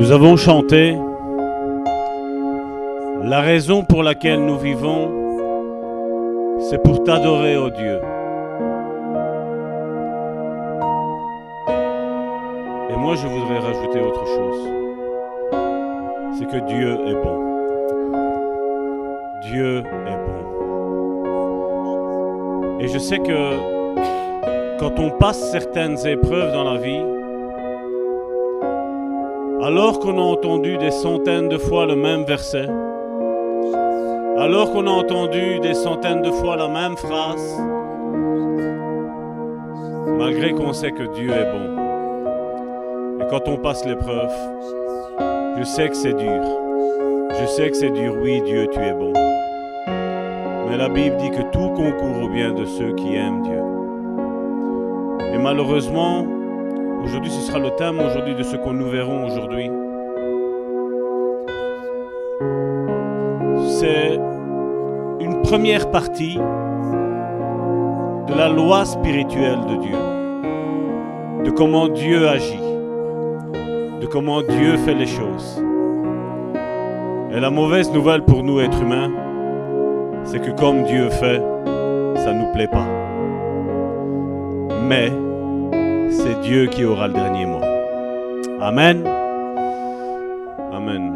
Nous avons chanté La raison pour laquelle nous vivons, c'est pour t'adorer, ô Dieu. Et moi, je voudrais rajouter autre chose. C'est que Dieu est bon. Dieu est bon. Et je sais que quand on passe certaines épreuves dans la vie, alors qu'on a entendu des centaines de fois le même verset, alors qu'on a entendu des centaines de fois la même phrase, malgré qu'on sait que Dieu est bon, et quand on passe l'épreuve, je sais que c'est dur, je sais que c'est dur, oui Dieu, tu es bon. Mais la Bible dit que tout concourt au bien de ceux qui aiment Dieu. Et malheureusement, aujourd'hui ce sera le thème aujourd'hui de ce que nous verrons aujourd'hui. C'est une première partie de la loi spirituelle de Dieu, de comment Dieu agit, de comment Dieu fait les choses. Et la mauvaise nouvelle pour nous, êtres humains, c'est que comme Dieu fait, ça ne nous plaît pas. Mais c'est Dieu qui aura le dernier mot. Amen. Amen.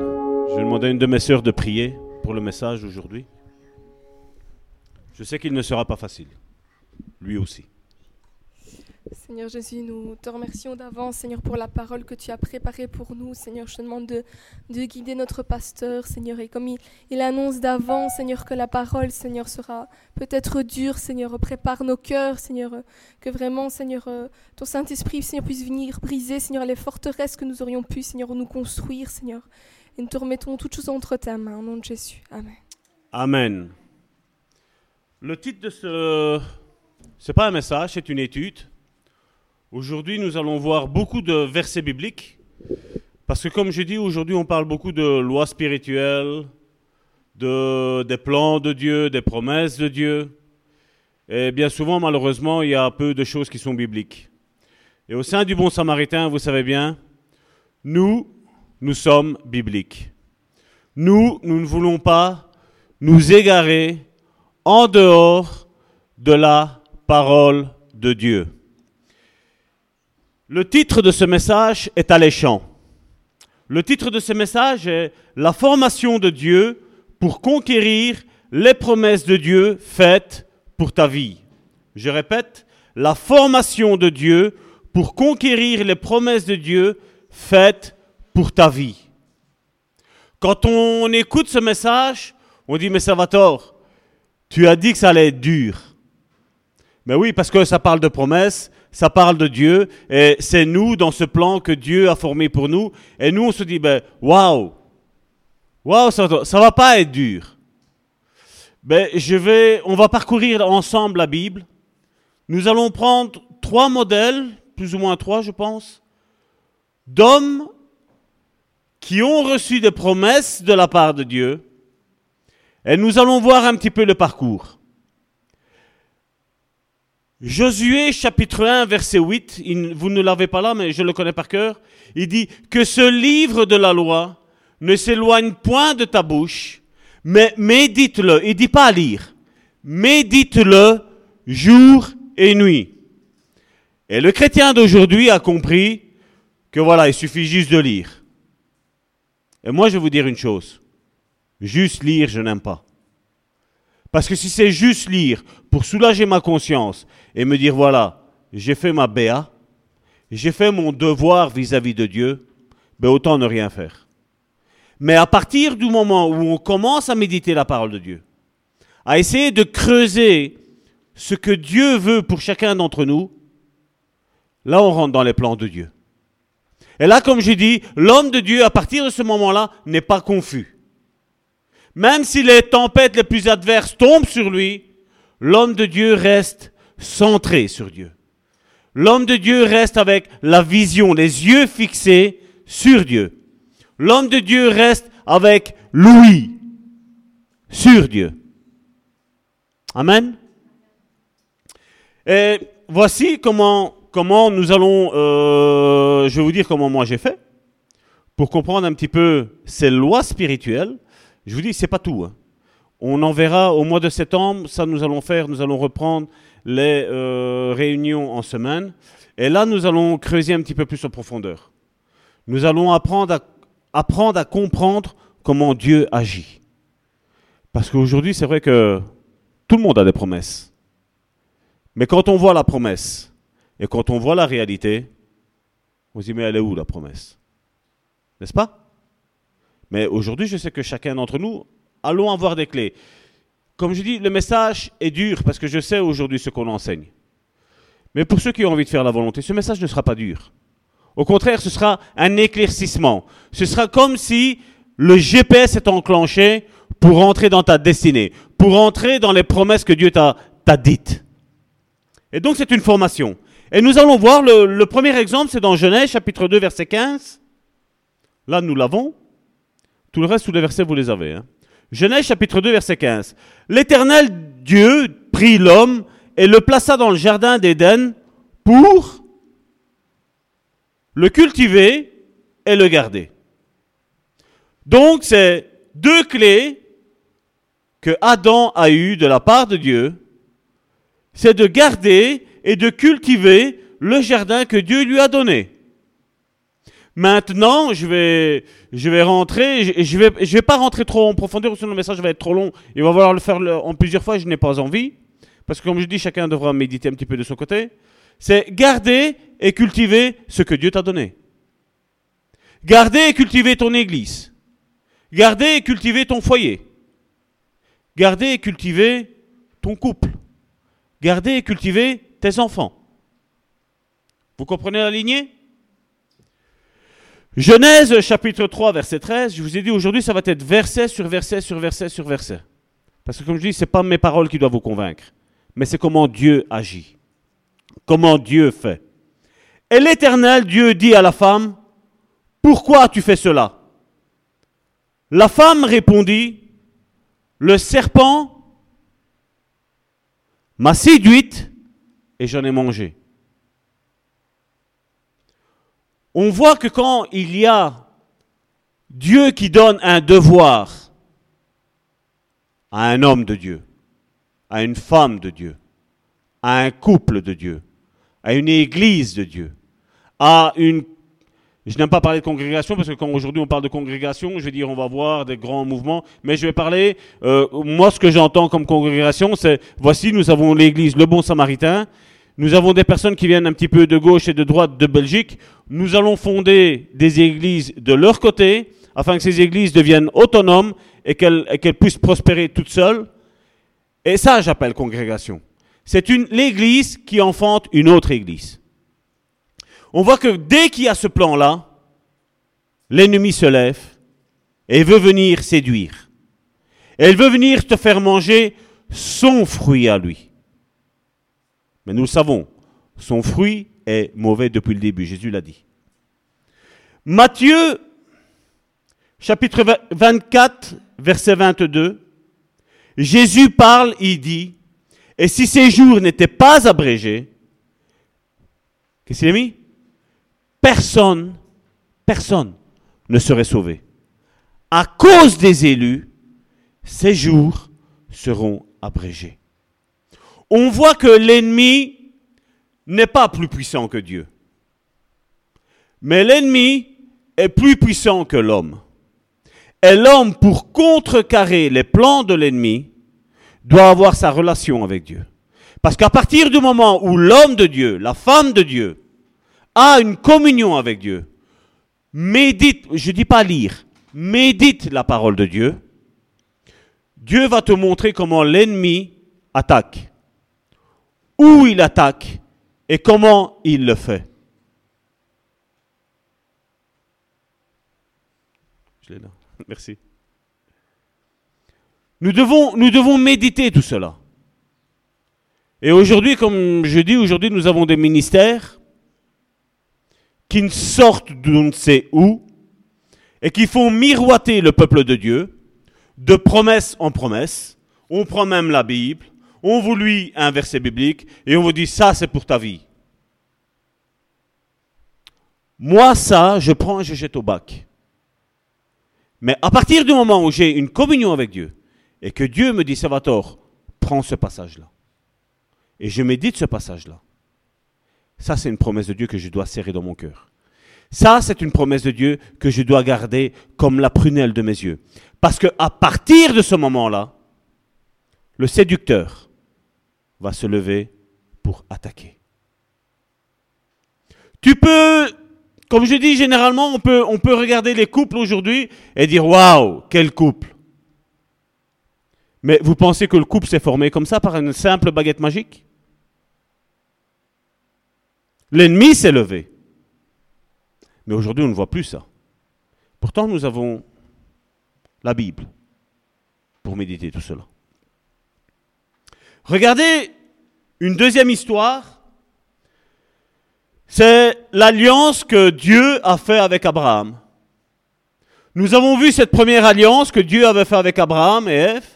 Je vais demander à une de mes sœurs de prier pour le message aujourd'hui. Je sais qu'il ne sera pas facile. Lui aussi. Seigneur Jésus, nous te remercions d'avance, Seigneur, pour la parole que tu as préparée pour nous. Seigneur, je te demande de, de guider notre pasteur, Seigneur. Et comme il, annonce d'avance, Seigneur, que la parole, Seigneur, sera peut-être dure, Seigneur, prépare nos cœurs, Seigneur. Que vraiment, Seigneur, ton Saint-Esprit, Seigneur, puisse venir briser, Seigneur, les forteresses que nous aurions pu, Seigneur, nous construire, Seigneur. Et nous te remettons toutes choses entre ta main, au nom de Jésus. Amen. Amen. Le titre de ce... C'est pas un message, c'est une étude. Aujourd'hui, nous allons voir beaucoup de versets bibliques. Parce que comme je dis, aujourd'hui, on parle beaucoup de lois spirituelles, de, des plans de Dieu, des promesses de Dieu. Et bien souvent, malheureusement, il y a peu de choses qui sont bibliques. Et au sein du Bon Samaritain, vous savez bien, nous, nous sommes bibliques. Nous, nous ne voulons pas nous égarer en dehors de la parole de Dieu. Le titre de ce message est alléchant. Le titre de ce message est La formation de Dieu pour conquérir les promesses de Dieu faites pour ta vie. Je répète, la formation de Dieu pour conquérir les promesses de Dieu faites pour ta vie. Quand on écoute ce message, on dit, mais Salvatore, tu as dit que ça allait être dur. Mais oui, parce que ça parle de promesses, ça parle de Dieu, et c'est nous dans ce plan que Dieu a formé pour nous. Et nous, on se dit, ben, waouh, waouh, ça, ça va pas être dur. Ben, je vais, on va parcourir ensemble la Bible. Nous allons prendre trois modèles, plus ou moins trois, je pense, d'hommes qui ont reçu des promesses de la part de Dieu. Et nous allons voir un petit peu le parcours. Josué chapitre 1 verset 8, il- vous ne l'avez pas là mais je le connais par cœur, il dit que ce livre de la loi ne s'éloigne point de ta bouche, mais médite-le, il dit pas à lire, médite-le jour et nuit. Et le chrétien d'aujourd'hui a compris que voilà, il suffit juste de lire. Et moi je vais vous dire une chose, juste lire je n'aime pas. Parce que si c'est juste lire pour soulager ma conscience et me dire voilà, j'ai fait ma BA, j'ai fait mon devoir vis-à-vis de Dieu, ben autant ne rien faire. Mais à partir du moment où on commence à méditer la parole de Dieu, à essayer de creuser ce que Dieu veut pour chacun d'entre nous, là on rentre dans les plans de Dieu. Et là, comme je dis, l'homme de Dieu, à partir de ce moment-là, n'est pas confus. Même si les tempêtes les plus adverses tombent sur lui, l'homme de Dieu reste centré sur Dieu. L'homme de Dieu reste avec la vision, les yeux fixés sur Dieu. L'homme de Dieu reste avec l'ouïe sur Dieu. Amen. Et voici comment, comment nous allons, euh, je vais vous dire comment moi j'ai fait pour comprendre un petit peu ces lois spirituelles. Je vous dis, c'est pas tout. hein. On en verra au mois de septembre. Ça, nous allons faire. Nous allons reprendre les euh, réunions en semaine. Et là, nous allons creuser un petit peu plus en profondeur. Nous allons apprendre à, comprendre comment Dieu agit. Parce qu'aujourd'hui, c'est vrai que tout le monde a des promesses. Mais quand on voit la promesse et quand on voit la réalité, on se dit, mais elle est où la promesse? N'est-ce pas? Mais aujourd'hui, je sais que chacun d'entre nous, allons avoir des clés. Comme je dis, le message est dur parce que je sais aujourd'hui ce qu'on enseigne. Mais pour ceux qui ont envie de faire la volonté, ce message ne sera pas dur. Au contraire, ce sera un éclaircissement. Ce sera comme si le GPS est enclenché pour entrer dans ta destinée, pour entrer dans les promesses que Dieu t'a dites. Et donc c'est une formation. Et nous allons voir, le, le premier exemple, c'est dans Genèse chapitre 2, verset 15. Là, nous l'avons. Tout le reste, tous les versets, vous les avez. hein. Genèse chapitre 2, verset 15. L'Éternel Dieu prit l'homme et le plaça dans le jardin d'Éden pour le cultiver et le garder. Donc, c'est deux clés que Adam a eues de la part de Dieu. C'est de garder et de cultiver le jardin que Dieu lui a donné. Maintenant, je vais, je vais rentrer, je, je vais, je vais pas rentrer trop en profondeur, sinon le message va être trop long. Il va falloir le faire en plusieurs fois, je n'ai pas envie. Parce que comme je dis, chacun devra méditer un petit peu de son côté. C'est garder et cultiver ce que Dieu t'a donné. Garder et cultiver ton église. Garder et cultiver ton foyer. Garder et cultiver ton couple. Garder et cultiver tes enfants. Vous comprenez la lignée? Genèse chapitre 3 verset 13, je vous ai dit aujourd'hui ça va être verset sur verset sur verset sur verset. Parce que comme je dis, ce n'est pas mes paroles qui doivent vous convaincre, mais c'est comment Dieu agit, comment Dieu fait. Et l'Éternel Dieu dit à la femme, pourquoi as-tu fait cela? La femme répondit, le serpent m'a séduite et j'en ai mangé. On voit que quand il y a Dieu qui donne un devoir à un homme de Dieu, à une femme de Dieu, à un couple de Dieu, à une église de Dieu, à une... Je n'aime pas parler de congrégation parce que quand aujourd'hui on parle de congrégation, je vais dire on va voir des grands mouvements, mais je vais parler, euh, moi ce que j'entends comme congrégation, c'est voici nous avons l'église Le Bon Samaritain, nous avons des personnes qui viennent un petit peu de gauche et de droite de Belgique, nous allons fonder des églises de leur côté afin que ces églises deviennent autonomes et qu'elles puissent prospérer toutes seules. Et ça j'appelle congrégation. C'est l'église qui enfante une autre église. On voit que dès qu'il y a ce plan-là, l'ennemi se lève et veut venir séduire. Il veut venir te faire manger son fruit à lui. Mais nous le savons, son fruit est mauvais depuis le début, Jésus l'a dit. Matthieu, chapitre 24, verset 22, Jésus parle, il dit, et si ces jours n'étaient pas abrégés, qu'est-ce qu'il a mis? Personne, personne ne serait sauvé. À cause des élus, ces jours seront abrégés. On voit que l'ennemi n'est pas plus puissant que Dieu. Mais l'ennemi est plus puissant que l'homme. Et l'homme, pour contrecarrer les plans de l'ennemi, doit avoir sa relation avec Dieu. Parce qu'à partir du moment où l'homme de Dieu, la femme de Dieu, a une communion avec Dieu, médite, je ne dis pas lire, médite la parole de Dieu, Dieu va te montrer comment l'ennemi attaque, où il attaque et comment il le fait. Je l'ai là. Merci. Nous devons, méditer tout cela. Et aujourd'hui, comme je dis, aujourd'hui nous avons des ministères qui sortent d'on ne sait où et qui font miroiter le peuple de Dieu de promesse en promesse. On prend même la Bible, on vous lit un verset biblique et on vous dit ça c'est pour ta vie. Moi ça, je prends et je jette au bac. Mais à partir du moment où j'ai une communion avec Dieu et que Dieu me dit, Salvatore, prends ce passage-là. Et je médite ce passage-là. Ça, c'est une promesse de Dieu que je dois serrer dans mon cœur. Ça, c'est une promesse de Dieu que je dois garder comme la prunelle de mes yeux. Parce que à partir de ce moment-là, le séducteur va se lever pour attaquer. Tu peux, comme je dis généralement, on peut, regarder les couples aujourd'hui et dire waouh, quel couple. Mais vous pensez que le couple s'est formé comme ça par une simple baguette magique? L'ennemi s'est levé. Mais aujourd'hui, on ne voit plus ça. Pourtant, nous avons la Bible pour méditer tout cela. Regardez une deuxième histoire. C'est l'alliance que Dieu a fait avec Abraham. Nous avons vu cette première alliance que Dieu avait fait avec Abraham et Ève,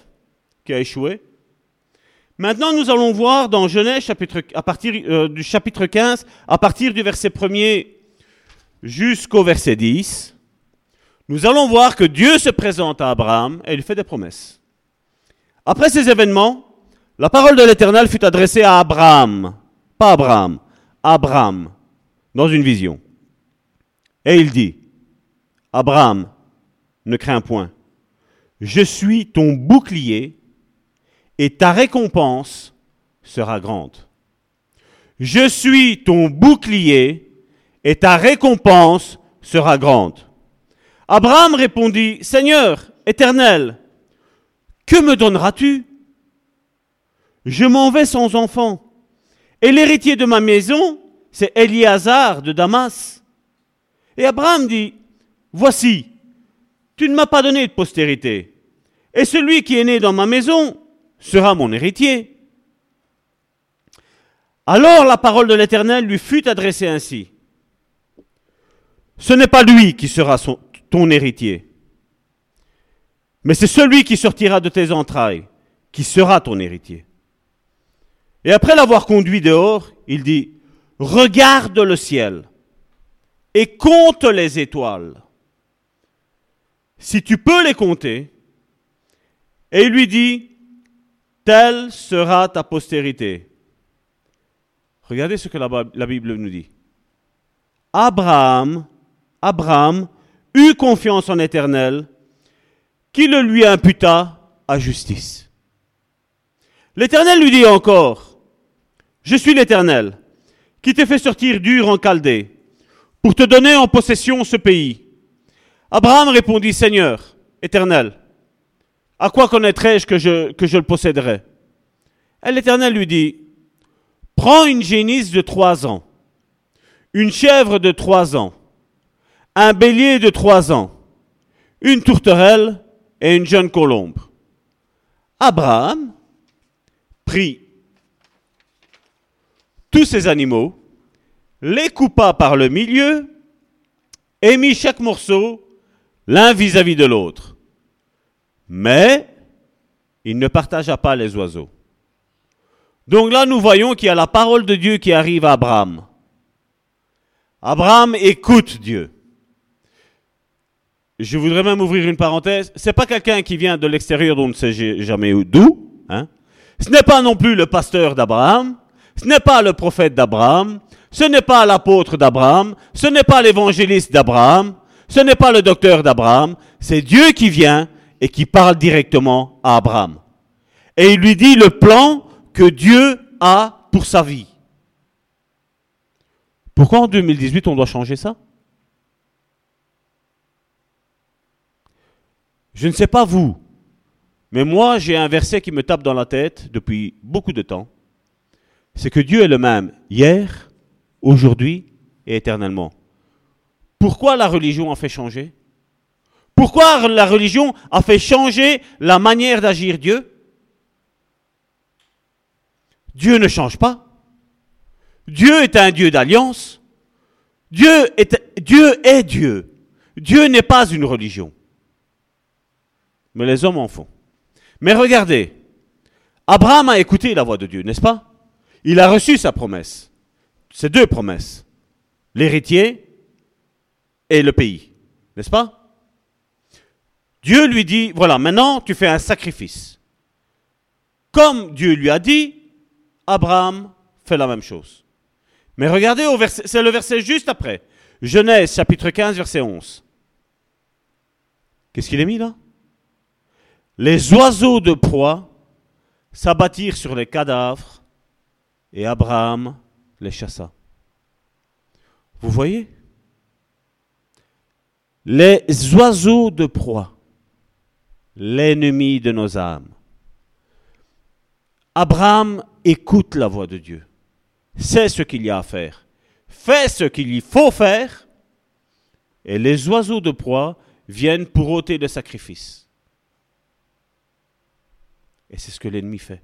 qui a échoué. Maintenant, nous allons voir dans Genèse, à partir euh, du chapitre 15, à partir du verset 1er jusqu'au verset 10, nous allons voir que Dieu se présente à Abraham et il fait des promesses. Après ces événements, la parole de l'Éternel fut adressée à Abraham, pas Abraham, Abraham, dans une vision. Et il dit, Abraham, ne crains point, je suis ton bouclier et ta récompense sera grande. Je suis ton bouclier et ta récompense sera grande. Abraham répondit, Seigneur éternel, que me donneras-tu Je m'en vais sans enfant, et l'héritier de ma maison, c'est Eliazar de Damas. Et Abraham dit, Voici, tu ne m'as pas donné de postérité, et celui qui est né dans ma maison sera mon héritier. Alors la parole de l'Éternel lui fut adressée ainsi. Ce n'est pas lui qui sera ton héritier, mais c'est celui qui sortira de tes entrailles qui sera ton héritier. Et après l'avoir conduit dehors, il dit, regarde le ciel et compte les étoiles. Si tu peux les compter, et il lui dit, telle sera ta postérité. Regardez ce que la, Bible nous dit. Abraham Abraham eut confiance en l'Éternel, qui le lui imputa à justice. L'Éternel lui dit encore, Je suis l'Éternel, qui t'ai fait sortir dur en Chaldée, pour te donner en possession ce pays. Abraham répondit, Seigneur, Éternel, à quoi connaîtrais-je que je, que je le posséderais? Et l'Éternel lui dit, Prends une génisse de trois ans, une chèvre de trois ans, un bélier de trois ans, une tourterelle et une jeune colombe. Abraham prit tous ces animaux, les coupa par le milieu et mit chaque morceau l'un vis-à-vis de l'autre. Mais il ne partagea pas les oiseaux. Donc là, nous voyons qu'il y a la parole de Dieu qui arrive à Abraham. Abraham écoute Dieu. Je voudrais même ouvrir une parenthèse. C'est pas quelqu'un qui vient de l'extérieur dont on ne sait jamais d'où. Hein. Ce n'est pas non plus le pasteur d'Abraham. Ce n'est pas le prophète d'Abraham. Ce n'est pas l'apôtre d'Abraham. Ce n'est pas l'évangéliste d'Abraham. Ce n'est pas le docteur d'Abraham. C'est Dieu qui vient et qui parle directement à Abraham. Et il lui dit le plan que Dieu a pour sa vie. Pourquoi en 2018 on doit changer ça? Je ne sais pas vous, mais moi j'ai un verset qui me tape dans la tête depuis beaucoup de temps. C'est que Dieu est le même hier, aujourd'hui et éternellement. Pourquoi la religion a fait changer? Pourquoi la religion a fait changer la manière d'agir Dieu? Dieu ne change pas. Dieu est un Dieu d'alliance. Dieu est, Dieu est Dieu. Dieu n'est pas une religion mais les hommes en font. Mais regardez, Abraham a écouté la voix de Dieu, n'est-ce pas? Il a reçu sa promesse. Ces deux promesses. L'héritier et le pays, n'est-ce pas? Dieu lui dit, voilà, maintenant tu fais un sacrifice. Comme Dieu lui a dit, Abraham fait la même chose. Mais regardez, c'est le verset juste après. Genèse chapitre 15, verset 11. Qu'est-ce qu'il est mis là? Les oiseaux de proie s'abattirent sur les cadavres et Abraham les chassa. Vous voyez? Les oiseaux de proie, l'ennemi de nos âmes. Abraham écoute la voix de Dieu, sait ce qu'il y a à faire, fait ce qu'il y faut faire, et les oiseaux de proie viennent pour ôter le sacrifice. Et c'est ce que l'ennemi fait.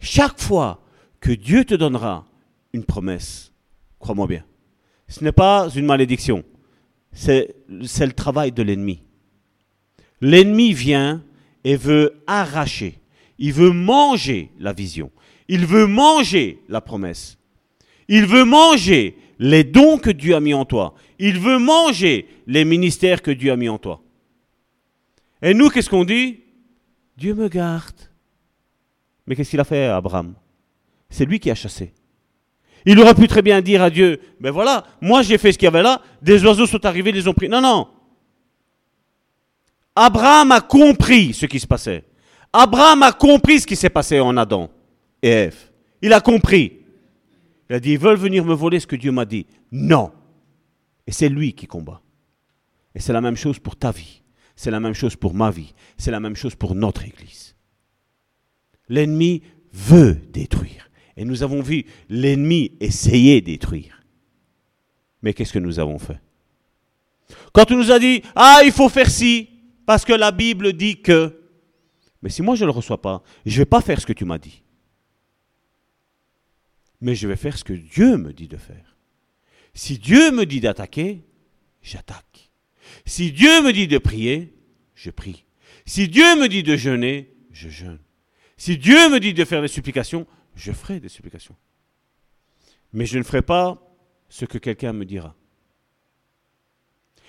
Chaque fois que Dieu te donnera une promesse, crois-moi bien, ce n'est pas une malédiction, c'est le travail de l'ennemi. L'ennemi vient et veut arracher, il veut manger la vision, il veut manger la promesse, il veut manger les dons que Dieu a mis en toi, il veut manger les ministères que Dieu a mis en toi. Et nous, qu'est-ce qu'on dit? Dieu me garde. Mais qu'est-ce qu'il a fait Abraham? C'est lui qui a chassé. Il aurait pu très bien dire à Dieu, ben voilà, moi j'ai fait ce qu'il y avait là, des oiseaux sont arrivés, les ont pris. Non, non. Abraham a compris ce qui se passait. Abraham a compris ce qui s'est passé en Adam et Ève. Il a compris. Il a dit, ils veulent venir me voler ce que Dieu m'a dit. Non. Et c'est lui qui combat. Et c'est la même chose pour ta vie. C'est la même chose pour ma vie. C'est la même chose pour notre Église. L'ennemi veut détruire. Et nous avons vu l'ennemi essayer de détruire. Mais qu'est-ce que nous avons fait? Quand on nous a dit, ah, il faut faire ci, parce que la Bible dit que... Mais si moi je ne le reçois pas, je ne vais pas faire ce que tu m'as dit. Mais je vais faire ce que Dieu me dit de faire. Si Dieu me dit d'attaquer, j'attaque. Si Dieu me dit de prier, je prie. Si Dieu me dit de jeûner, je jeûne. Si Dieu me dit de faire des supplications, je ferai des supplications. Mais je ne ferai pas ce que quelqu'un me dira.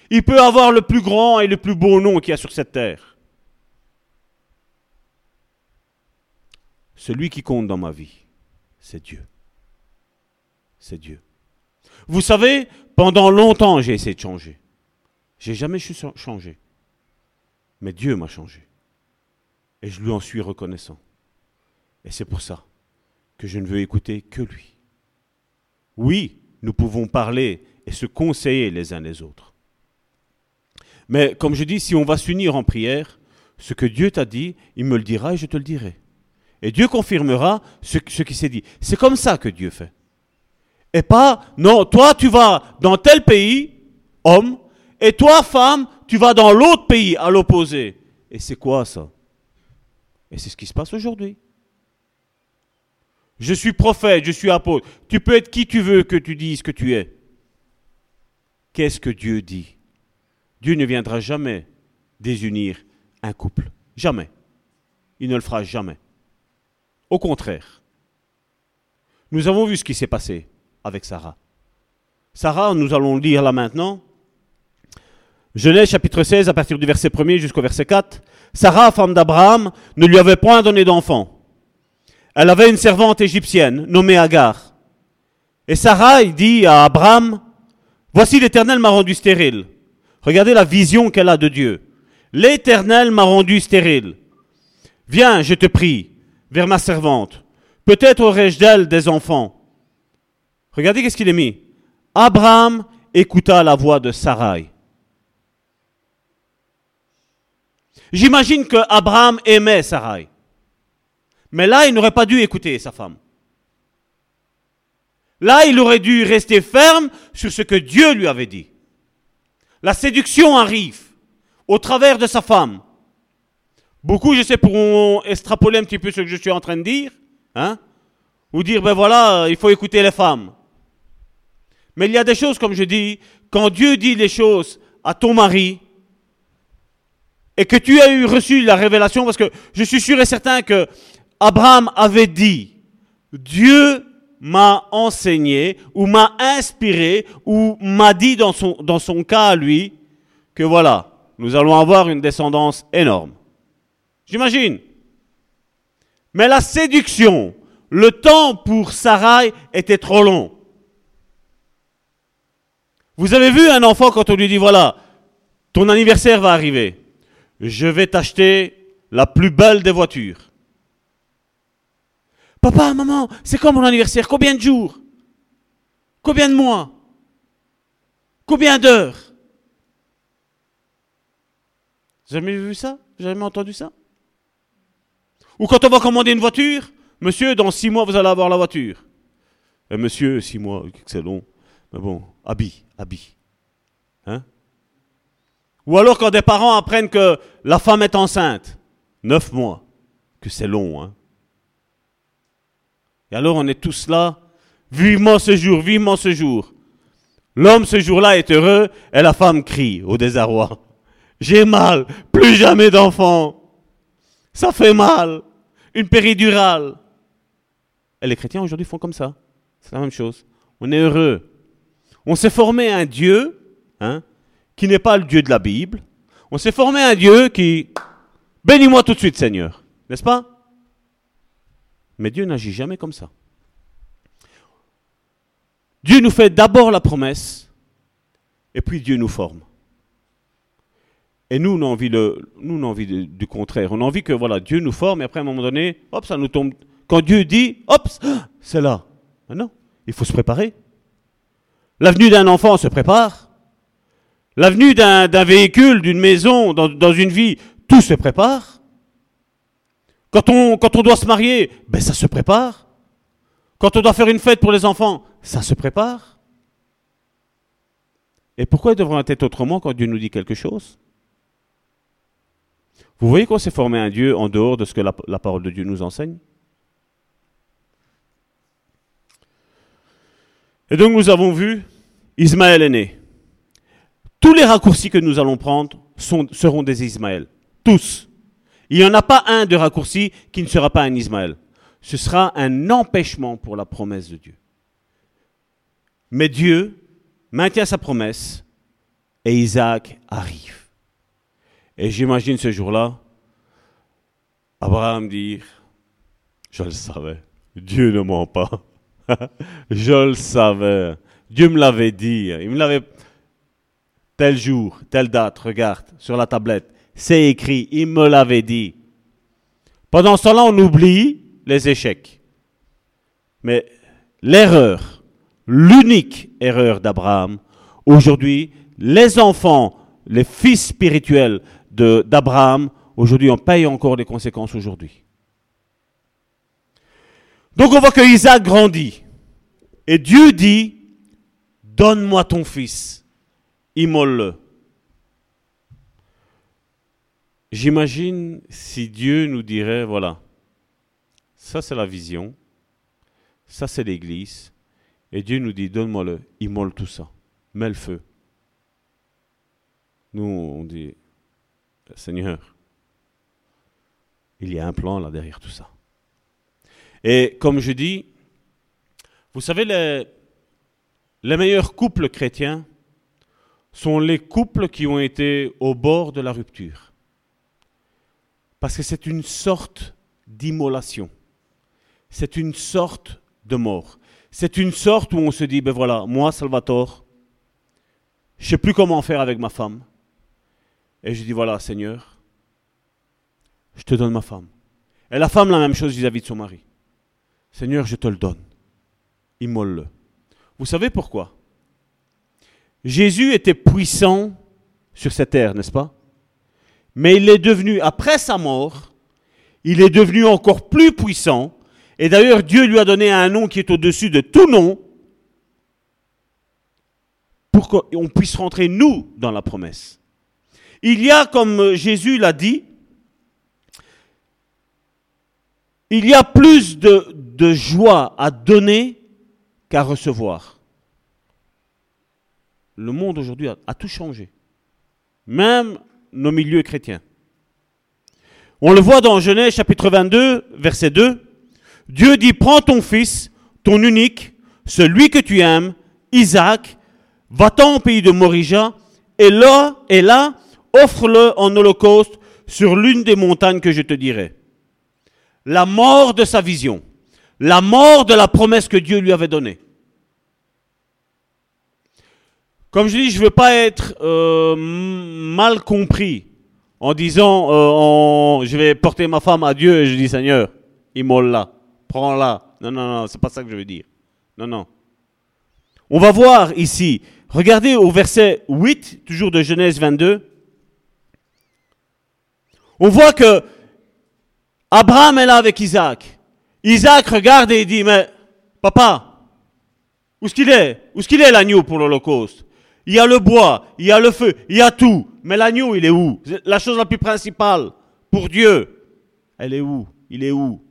Il peut avoir le plus grand et le plus beau nom qu'il y a sur cette terre. Celui qui compte dans ma vie, c'est Dieu. C'est Dieu. Vous savez, pendant longtemps, j'ai essayé de changer. J'ai jamais su changer. Mais Dieu m'a changé. Et je lui en suis reconnaissant. Et c'est pour ça que je ne veux écouter que lui. Oui, nous pouvons parler et se conseiller les uns les autres. Mais comme je dis, si on va s'unir en prière, ce que Dieu t'a dit, il me le dira et je te le dirai. Et Dieu confirmera ce, qui s'est dit. C'est comme ça que Dieu fait. Et pas, non, toi tu vas dans tel pays, homme, et toi, femme, tu vas dans l'autre pays à l'opposé. Et c'est quoi ça? Et c'est ce qui se passe aujourd'hui. Je suis prophète, je suis apôtre. Tu peux être qui tu veux que tu dises que tu es. Qu'est-ce que Dieu dit? Dieu ne viendra jamais désunir un couple. Jamais. Il ne le fera jamais. Au contraire. Nous avons vu ce qui s'est passé avec Sarah. Sarah, nous allons lire là maintenant. Genèse chapitre 16 à partir du verset 1 jusqu'au verset 4. Sarah, femme d'Abraham, ne lui avait point donné d'enfant. Elle avait une servante égyptienne nommée Agar. Et Sarah dit à Abraham, Voici l'Éternel m'a rendu stérile. Regardez la vision qu'elle a de Dieu. L'Éternel m'a rendu stérile. Viens, je te prie, vers ma servante. Peut-être aurai-je d'elle des enfants. Regardez qu'est-ce qu'il est mis. Abraham écouta la voix de Sarai. J'imagine que Abraham aimait Sarai. Mais là, il n'aurait pas dû écouter sa femme. Là, il aurait dû rester ferme sur ce que Dieu lui avait dit. La séduction arrive au travers de sa femme. Beaucoup, je sais, pourront extrapoler un petit peu ce que je suis en train de dire, hein, ou dire, ben voilà, il faut écouter les femmes. Mais il y a des choses, comme je dis, quand Dieu dit les choses à ton mari, et que tu as eu reçu la révélation, parce que je suis sûr et certain que Abraham avait dit, Dieu m'a enseigné, ou m'a inspiré, ou m'a dit dans son, cas à lui, que voilà, nous allons avoir une descendance énorme. J'imagine. Mais la séduction, le temps pour Sarai était trop long. Vous avez vu un enfant quand on lui dit, voilà, ton anniversaire va arriver, je vais t'acheter la plus belle des voitures. Papa, maman, c'est quand mon anniversaire? Combien de jours? Combien de mois? Combien d'heures? Jamais vu ça? Jamais entendu ça? Ou quand on va commander une voiture, monsieur, dans six mois, vous allez avoir la voiture. Eh, monsieur, six mois, c'est long. Mais bon, habille, habille. Hein? Ou alors quand des parents apprennent que la femme est enceinte, neuf mois, que c'est long. Hein et alors on est tous là, vivement ce jour, vivement ce jour. L'homme ce jour-là est heureux et la femme crie au désarroi. J'ai mal, plus jamais d'enfants. Ça fait mal. Une péridurale. Et les chrétiens aujourd'hui font comme ça. C'est la même chose. On est heureux. On s'est formé un Dieu hein, qui n'est pas le Dieu de la Bible. On s'est formé un Dieu qui... Bénis-moi tout de suite Seigneur. N'est-ce pas? Mais Dieu n'agit jamais comme ça. Dieu nous fait d'abord la promesse, et puis Dieu nous forme. Et nous, on a envie, le, du contraire. On a envie que voilà, Dieu nous forme, et après, à un moment donné, hop, ça nous tombe. Quand Dieu dit, hop, c'est là. Mais non, il faut se préparer. L'avenue d'un enfant se prépare. L'avenue d'un véhicule, d'une maison, dans, une vie, tout se prépare. Quand on, doit se marier, ben ça se prépare. Quand on doit faire une fête pour les enfants, ça se prépare. Et pourquoi devrait être autrement quand Dieu nous dit quelque chose? Vous voyez qu'on s'est formé un Dieu en dehors de ce que la, parole de Dieu nous enseigne? Et donc nous avons vu, Ismaël est né. Tous les raccourcis que nous allons prendre seront des Ismaël. Tous. Il n'y en a pas un de raccourci qui ne sera pas un Ismaël ce sera un empêchement pour la promesse de Dieu. Mais Dieu maintient sa promesse et Isaac arrive. Et j'imagine ce jour-là, Abraham dire, je le savais, Dieu ne ment pas. je le savais. Dieu me l'avait dit. Il me l'avait... Tel jour, telle date, regarde, sur la tablette. C'est écrit, il me l'avait dit. Pendant ce temps-là, on oublie les échecs. Mais l'erreur, l'unique erreur d'Abraham, aujourd'hui, les enfants, les fils spirituels d'Abraham, aujourd'hui, on paye encore les conséquences aujourd'hui. Donc on voit que Isaac grandit. Et Dieu dit, donne-moi ton fils, immole-le. J'imagine si Dieu nous dirait, voilà, ça, c'est la vision. Ça, c'est l'Église. Et Dieu nous dit, donne-moi-le. Immole tout ça. Mets le feu. Nous, on dit, Seigneur, il y a un plan là derrière tout ça. Et comme je dis, vous savez, les, les meilleurs couples chrétiens sont les couples qui ont été au bord de la rupture. Parce que c'est une sorte d'immolation c'est une sorte de mort. C'est une sorte où on se dit, ben voilà, moi, Salvatore, je ne sais plus comment faire avec ma femme. Et je dis, voilà, Seigneur, je te donne ma femme. Et la femme, la même chose vis-à-vis de son mari. Seigneur, je te le donne. Immole-le. Vous savez pourquoi? Jésus était puissant sur cette terre, n'est-ce pas? Mais il est devenu, après sa mort, il est devenu encore plus puissant et d'ailleurs, Dieu lui a donné un nom qui est au-dessus de tout nom pour qu'on puisse rentrer, nous, dans la promesse. Il y a, comme Jésus l'a dit, il y a plus de, joie à donner qu'à recevoir. Le monde aujourd'hui a tout changé, même nos milieux chrétiens. On le voit dans Genèse chapitre 22, verset 2. Dieu dit, prends ton fils, ton unique, celui que tu aimes, Isaac, va-t'en au pays de Morija, et là, et là, offre-le en holocauste sur l'une des montagnes que je te dirai. La mort de sa vision, la mort de la promesse que Dieu lui avait donnée. Comme je dis, je veux pas être euh, mal compris en disant euh, je vais porter ma femme à Dieu et je dis Seigneur, immole-la, prends-la. Non, non, non, c'est pas ça que je veux dire. Non, non. On va voir ici, regardez au verset 8, toujours de Genèse 22. On voit que Abraham est là avec Isaac. Isaac regarde et il dit, mais papa, où est-ce qu'il est? Où est-ce qu'il est l'agneau pour l'Holocauste? Il y a le bois, il y a le feu, il y a tout. Mais l'agneau, il est où? La chose la plus principale pour Dieu, elle est où? Il est où?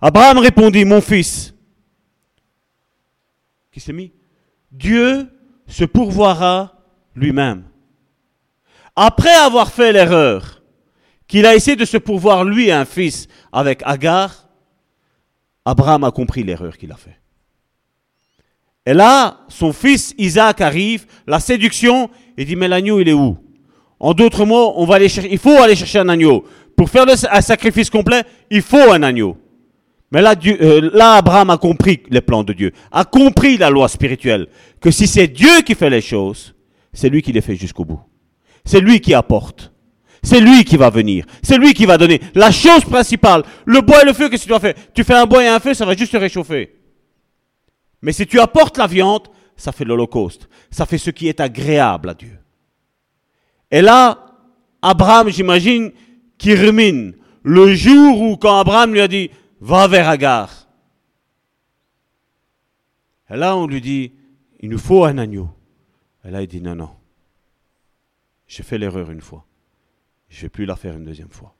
Abraham répondit, mon fils, qui s'est mis? Dieu se pourvoira lui-même. Après avoir fait l'erreur, qu'il a essayé de se pourvoir lui un fils avec Agar, Abraham a compris l'erreur qu'il a fait. Et là, son fils Isaac arrive, la séduction, et dit, mais l'agneau, il est où? En d'autres mots, on va aller chercher, il faut aller chercher un agneau. Pour faire un sacrifice complet, il faut un agneau. Mais là, euh, là, Abraham a compris les plans de Dieu, a compris la loi spirituelle, que si c'est Dieu qui fait les choses, c'est lui qui les fait jusqu'au bout. C'est lui qui apporte. C'est lui qui va venir. C'est lui qui va donner. La chose principale, le bois et le feu, qu'est-ce que tu dois faire? Tu fais un bois et un feu, ça va juste te réchauffer. Mais si tu apportes la viande, ça fait l'holocauste. Ça fait ce qui est agréable à Dieu. Et là, Abraham, j'imagine, qui rumine. Le jour où, quand Abraham lui a dit, va vers Agar. Et là, on lui dit, il nous faut un agneau. Et là, il dit, non, non. J'ai fait l'erreur une fois. Je ne vais plus la faire une deuxième fois.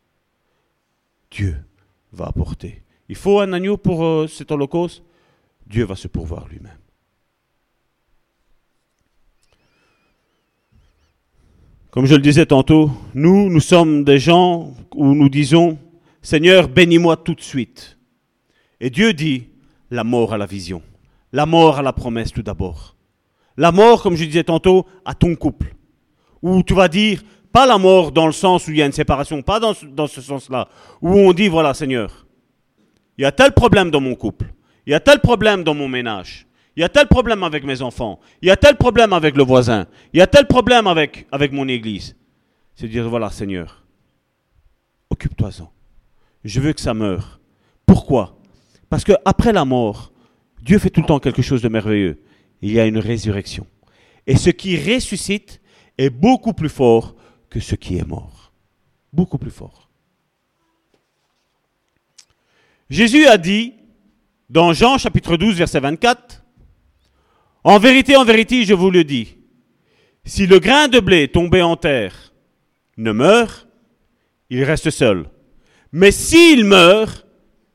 Dieu va apporter. Il faut un agneau pour euh, cet holocauste? Dieu va se pourvoir lui-même. Comme je le disais tantôt, nous, nous sommes des gens où nous disons, Seigneur, bénis-moi tout de suite. Et Dieu dit, la mort à la vision, la mort à la promesse tout d'abord. La mort, comme je disais tantôt, à ton couple. Où tu vas dire, pas la mort dans le sens où il y a une séparation, pas dans, dans ce sens-là, où on dit, voilà Seigneur, il y a tel problème dans mon couple, il y a tel problème dans mon ménage, il y a tel problème avec mes enfants, il y a tel problème avec le voisin, il y a tel problème avec, avec mon église. C'est dire, voilà Seigneur, occupe-toi-en. Je veux que ça meure. Pourquoi? Parce qu'après la mort, Dieu fait tout le temps quelque chose de merveilleux. Il y a une résurrection. Et ce qui ressuscite est beaucoup plus fort que ce qui est mort. Beaucoup plus fort. Jésus a dit dans Jean chapitre 12 verset 24, En vérité, en vérité, je vous le dis, si le grain de blé tombé en terre ne meurt, il reste seul. Mais s'il meurt,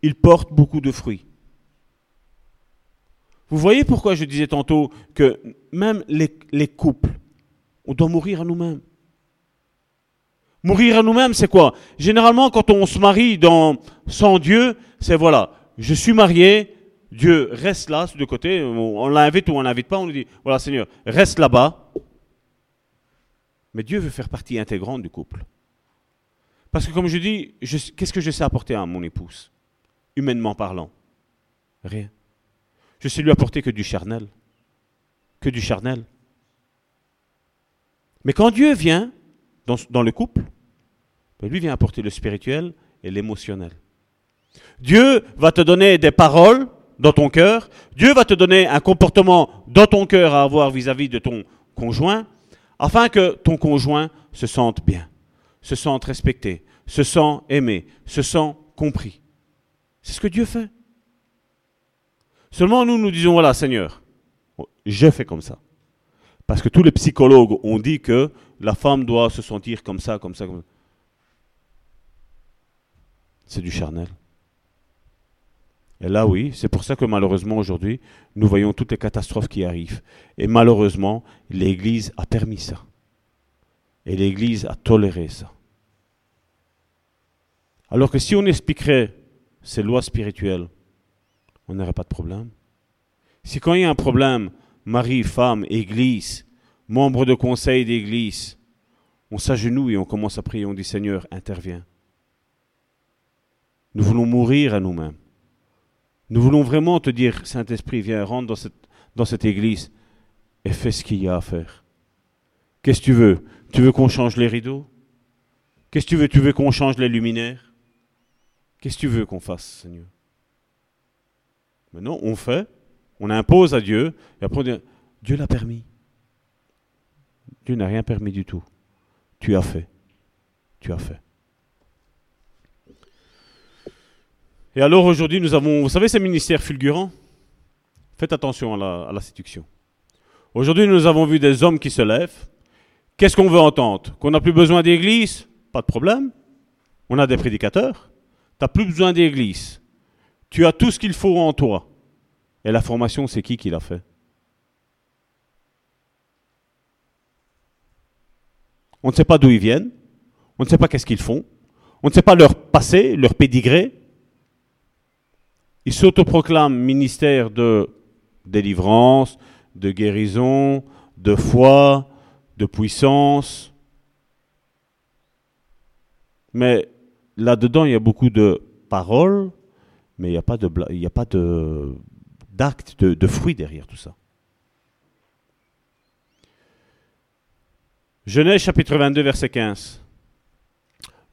il porte beaucoup de fruits. Vous voyez pourquoi je disais tantôt que même les, couples, on doit mourir à nous-mêmes. Mourir à nous-mêmes, c'est quoi? Généralement, quand on se marie dans, sans Dieu, c'est voilà, je suis marié, Dieu reste là, de côté, on l'invite ou on l'invite pas, on lui dit, voilà Seigneur, reste là-bas. Mais Dieu veut faire partie intégrante du couple. Parce que comme je dis, qu'est-ce que je sais apporter à mon épouse Humainement parlant? Rien. Je sais lui apporter que du charnel. Que du charnel. Mais quand Dieu vient dans, le couple, ben, lui vient apporter le spirituel et l'émotionnel. Dieu va te donner des paroles dans ton cœur. Dieu va te donner un comportement dans ton cœur à avoir vis-à-vis -vis de ton conjoint, afin que ton conjoint se sente bien se sentent respectés, se sentent aimés, se sentent compris. C'est ce que Dieu fait. Seulement nous, nous disons, voilà Seigneur, je fais comme ça. Parce que tous les psychologues ont dit que la femme doit se sentir comme ça, comme ça, comme ça. C'est du charnel. Et là, oui, c'est pour ça que malheureusement aujourd'hui, nous voyons toutes les catastrophes qui arrivent. Et malheureusement, l'Église a permis ça. Et l'Église a toléré ça. Alors que si on expliquerait ces lois spirituelles, on n'aurait pas de problème. Si quand il y a un problème, mari, femme, Église, membres de conseil d'église, on s'agenouille et on commence à prier, on dit Seigneur, interviens. Nous voulons mourir à nous-mêmes. Nous voulons vraiment te dire, Saint-Esprit, viens, rentre dans cette, dans cette église et fais ce qu'il y a à faire. Qu'est-ce que tu veux? Tu veux qu'on change les rideaux? Qu'est-ce que tu veux? Tu veux qu'on change les luminaires? Qu'est-ce que tu veux qu'on fasse, Seigneur? Maintenant, on fait, on impose à Dieu, et après on dit, Dieu l'a permis. Dieu n'a rien permis du tout. Tu as fait. Tu as fait. Et alors aujourd'hui, nous avons, vous savez, ces ministères fulgurants? Faites attention à la, séduction. Aujourd'hui, nous avons vu des hommes qui se lèvent. Qu'est-ce qu'on veut entendre? Qu'on n'a plus besoin d'église? Pas de problème. On a des prédicateurs. Tu n'as plus besoin d'église. Tu as tout ce qu'il faut en toi. Et la formation, c'est qui qui l'a fait? On ne sait pas d'où ils viennent. On ne sait pas qu'est-ce qu'ils font. On ne sait pas leur passé, leur pédigré. Ils s'autoproclament ministère de délivrance, de guérison, de foi, de puissance. Mais là-dedans, il y a beaucoup de paroles, mais il n'y a pas de, il de d'actes, de, de fruits derrière tout ça. Genèse chapitre 22, verset 15.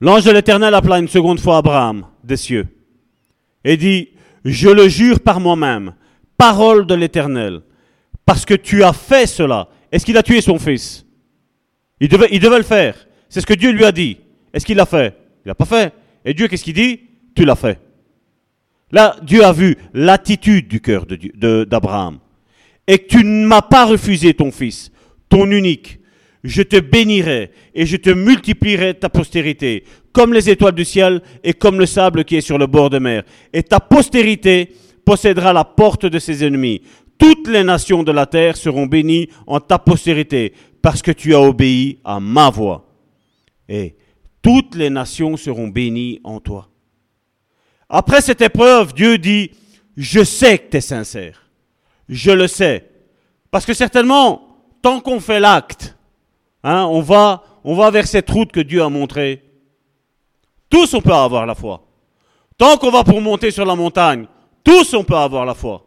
L'ange de l'Éternel appela une seconde fois Abraham des cieux et dit, je le jure par moi-même, parole de l'Éternel, parce que tu as fait cela. Est-ce qu'il a tué son fils? Il devait, le faire. C'est ce que Dieu lui a dit. Est-ce qu'il l'a fait? Il l'a pas fait. Et Dieu, qu'est-ce qu'il dit? Tu l'as fait. Là, Dieu a vu l'attitude du cœur d'Abraham. Et tu ne m'as pas refusé ton fils, ton unique. Je te bénirai et je te multiplierai ta postérité, comme les étoiles du ciel et comme le sable qui est sur le bord de mer. Et ta postérité possédera la porte de ses ennemis. Toutes les nations de la terre seront bénies en ta postérité, parce que tu as obéi à ma voix. Et toutes les nations seront bénies en toi. Après cette épreuve, Dieu dit, je sais que tu es sincère. Je le sais. Parce que certainement, tant qu'on fait l'acte, hein, on, va, on va vers cette route que Dieu a montrée. Tous on peut avoir la foi. Tant qu'on va pour monter sur la montagne, tous on peut avoir la foi.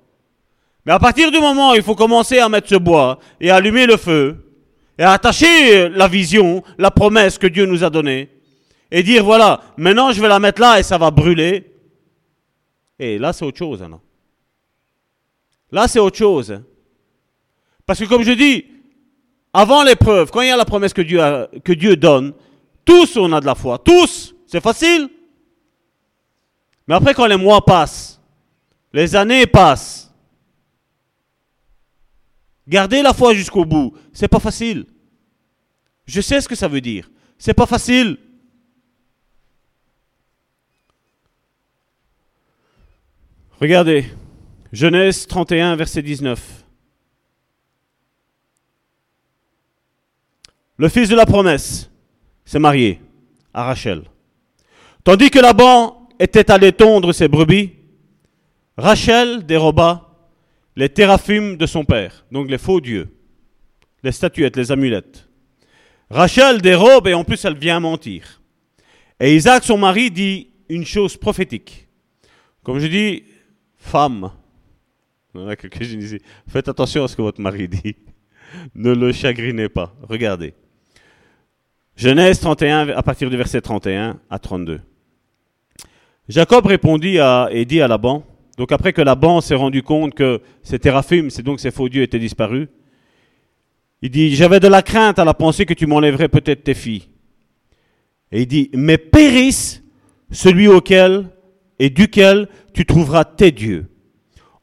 Mais à partir du moment où il faut commencer à mettre ce bois et allumer le feu, et attacher la vision, la promesse que Dieu nous a donnée, et dire voilà, maintenant je vais la mettre là et ça va brûler. Et là c'est autre chose. Là c'est autre chose. Parce que comme je dis, avant l'épreuve, quand il y a la promesse que Dieu, que Dieu donne, tous on a de la foi, tous, c'est facile. Mais après quand les mois passent, les années passent, Garder la foi jusqu'au bout, c'est pas facile. Je sais ce que ça veut dire. C'est pas facile. Regardez, Genèse 31, verset 19. Le fils de la promesse s'est marié à Rachel. Tandis que Laban était allé tondre ses brebis, Rachel déroba les téraphimes de son père, donc les faux dieux, les statuettes, les amulettes. Rachel dérobe et en plus elle vient mentir. Et Isaac, son mari, dit une chose prophétique. Comme je dis, femme, faites attention à ce que votre mari dit. ne le chagrinez pas. Regardez. Genèse 31, à partir du verset 31 à 32. Jacob répondit à, et dit à Laban, donc après que Laban s'est rendu compte que ces théraphim, c'est donc ces faux dieux étaient disparus, il dit, j'avais de la crainte à la pensée que tu m'enlèverais peut-être tes filles. Et il dit, mais périsse celui auquel et duquel tu trouveras tes dieux,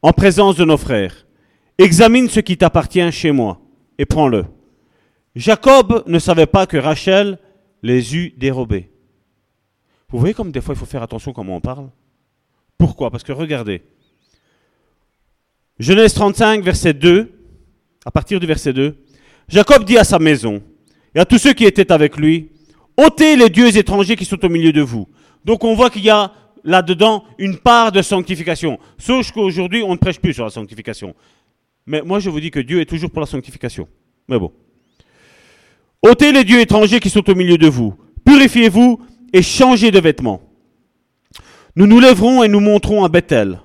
en présence de nos frères. Examine ce qui t'appartient chez moi et prends-le. Jacob ne savait pas que Rachel les eut dérobés. Vous voyez comme des fois il faut faire attention comment on parle? Pourquoi? Parce que regardez. Genèse 35, verset 2, à partir du verset 2, Jacob dit à sa maison et à tous ceux qui étaient avec lui, ôtez les dieux étrangers qui sont au milieu de vous. Donc on voit qu'il y a là-dedans une part de sanctification. Sauf qu'aujourd'hui, on ne prêche plus sur la sanctification. Mais moi, je vous dis que Dieu est toujours pour la sanctification. Mais bon. Ôtez les dieux étrangers qui sont au milieu de vous, purifiez-vous et changez de vêtements. Nous nous lèverons et nous monterons à Bethel.